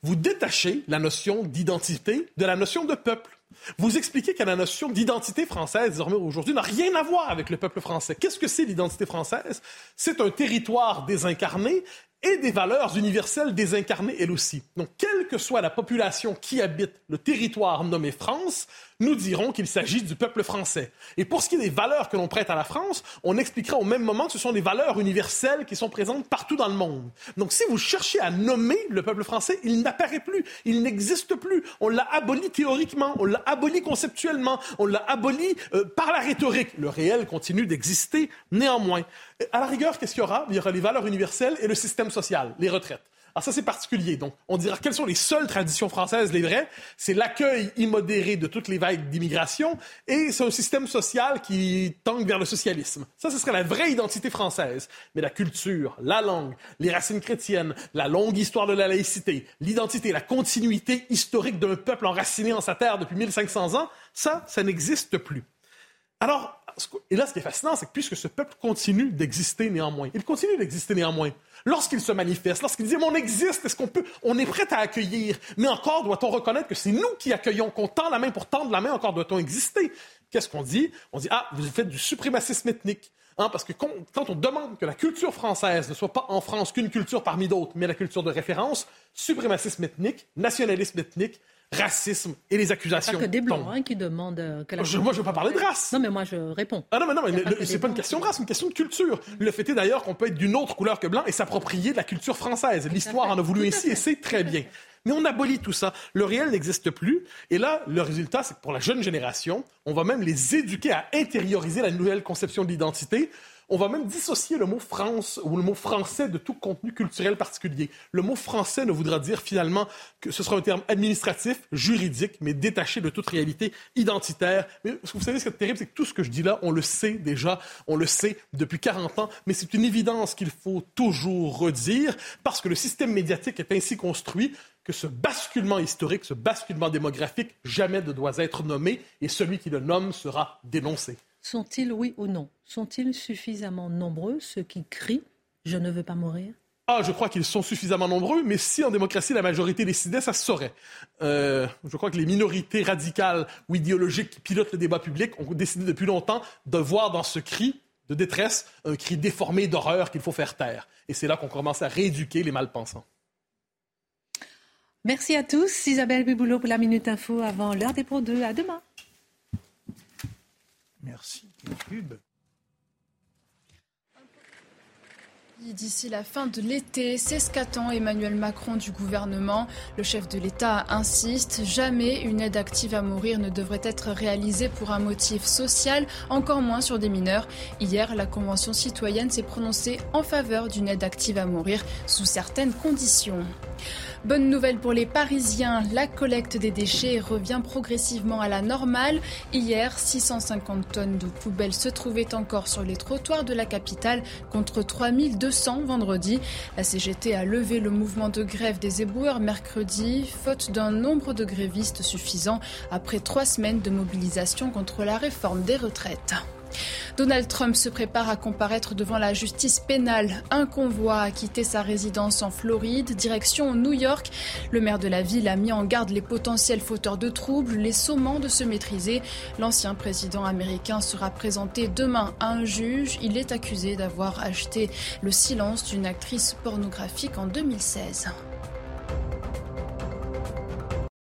Vous détachez la notion d'identité de la notion de peuple. Vous expliquez que la notion d'identité française, désormais aujourd'hui, n'a rien à voir avec le peuple français. Qu'est-ce que c'est l'identité française? C'est un territoire désincarné et des valeurs universelles désincarnées elles aussi. Donc, quelle que soit la population qui habite le territoire nommé France, nous dirons qu'il s'agit du peuple français. Et pour ce qui est des valeurs que l'on prête à la France, on expliquera au même moment que ce sont des valeurs universelles qui sont présentes partout dans le monde. Donc si vous cherchez à nommer le peuple français, il n'apparaît plus, il n'existe plus. On l'a aboli théoriquement, on l'a aboli conceptuellement, on l'a aboli euh, par la rhétorique. Le réel continue d'exister néanmoins. À la rigueur, qu'est-ce qu'il y aura? Il y aura les valeurs universelles et le système social, les retraites. Alors ça, c'est particulier. Donc, on dira quelles sont les seules traditions françaises, les vraies. C'est l'accueil immodéré de toutes les vagues d'immigration et c'est un système social qui tangue vers le socialisme. Ça, ce serait la vraie identité française. Mais la culture, la langue, les racines chrétiennes, la longue histoire de la laïcité, l'identité, la continuité historique d'un peuple enraciné en sa terre depuis 1500 ans, ça, ça n'existe plus. Alors, et là, ce qui est fascinant, c'est que puisque ce peuple continue d'exister néanmoins, il continue d'exister néanmoins, lorsqu'il se manifeste, lorsqu'il dit, on existe, est-ce qu'on peut, on est prêt à accueillir, mais encore doit-on reconnaître que c'est nous qui accueillons, qu'on tend la main pour tendre la main, encore doit-on exister. Qu'est-ce qu'on dit? On dit, ah, vous faites du suprémacisme ethnique. Hein, parce que quand, on demande que la culture française ne soit pas en France qu'une culture parmi d'autres, mais la culture de référence, suprémacisme ethnique, nationalisme ethnique, racisme et les accusations. Pas que des blancs hein, qui demandent euh, que la... je, Moi, je ne veux pas parler de race. Non, mais moi, je réponds. Ah non, mais non, mais c'est pas une question de race, c'est une question de culture. Le fait est d'ailleurs qu'on peut être d'une autre couleur que blanc et s'approprier de la culture française. L'histoire en a voulu ainsi et c'est très bien. Mais on abolit tout ça. Le réel n'existe plus. Et là, le résultat, c'est que pour la jeune génération, on va même les éduquer à intérioriser la nouvelle conception de l'identité on va même dissocier le mot France ou le mot français de tout contenu culturel particulier. Le mot français ne voudra dire finalement que ce sera un terme administratif, juridique, mais détaché de toute réalité identitaire. Mais vous savez, ce qui est terrible, c'est que tout ce que je dis là, on le sait déjà, on le sait depuis 40 ans, mais c'est une évidence qu'il faut toujours redire parce que le système médiatique est ainsi construit que ce basculement historique, ce basculement démographique, jamais ne doit être nommé et celui qui le nomme sera dénoncé. Sont-ils, oui ou non, sont-ils suffisamment nombreux, ceux qui crient ⁇ Je ne veux pas mourir ⁇ ah, je crois qu'ils sont suffisamment nombreux, mais si en démocratie la majorité décidait, ça se saurait. Euh, je crois que les minorités radicales ou idéologiques qui pilotent le débat public ont décidé depuis longtemps de voir dans ce cri de détresse un cri déformé d'horreur qu'il faut faire taire. Et c'est là qu'on commence à rééduquer les malpensants. Merci à tous. Isabelle Biboulot pour la Minute Info avant l'heure des Pro 2. À demain. Merci. D'ici la fin de l'été, c'est ce qu'attend Emmanuel Macron du gouvernement. Le chef de l'État insiste, jamais une aide active à mourir ne devrait être réalisée pour un motif social, encore moins sur des mineurs. Hier, la Convention citoyenne s'est prononcée en faveur d'une aide active à mourir sous certaines conditions. Bonne nouvelle pour les Parisiens, la collecte des déchets revient progressivement à la normale. Hier, 650 tonnes de poubelles se trouvaient encore sur les trottoirs de la capitale contre 3200 vendredi. La CGT a levé le mouvement de grève des éboueurs mercredi, faute d'un nombre de grévistes suffisant après trois semaines de mobilisation contre la réforme des retraites. Donald Trump se prépare à comparaître devant la justice pénale. Un convoi a quitté sa résidence en Floride, direction New York. Le maire de la ville a mis en garde les potentiels fauteurs de troubles, les sommant de se maîtriser. L'ancien président américain sera présenté demain à un juge. Il est accusé d'avoir acheté le silence d'une actrice pornographique en 2016.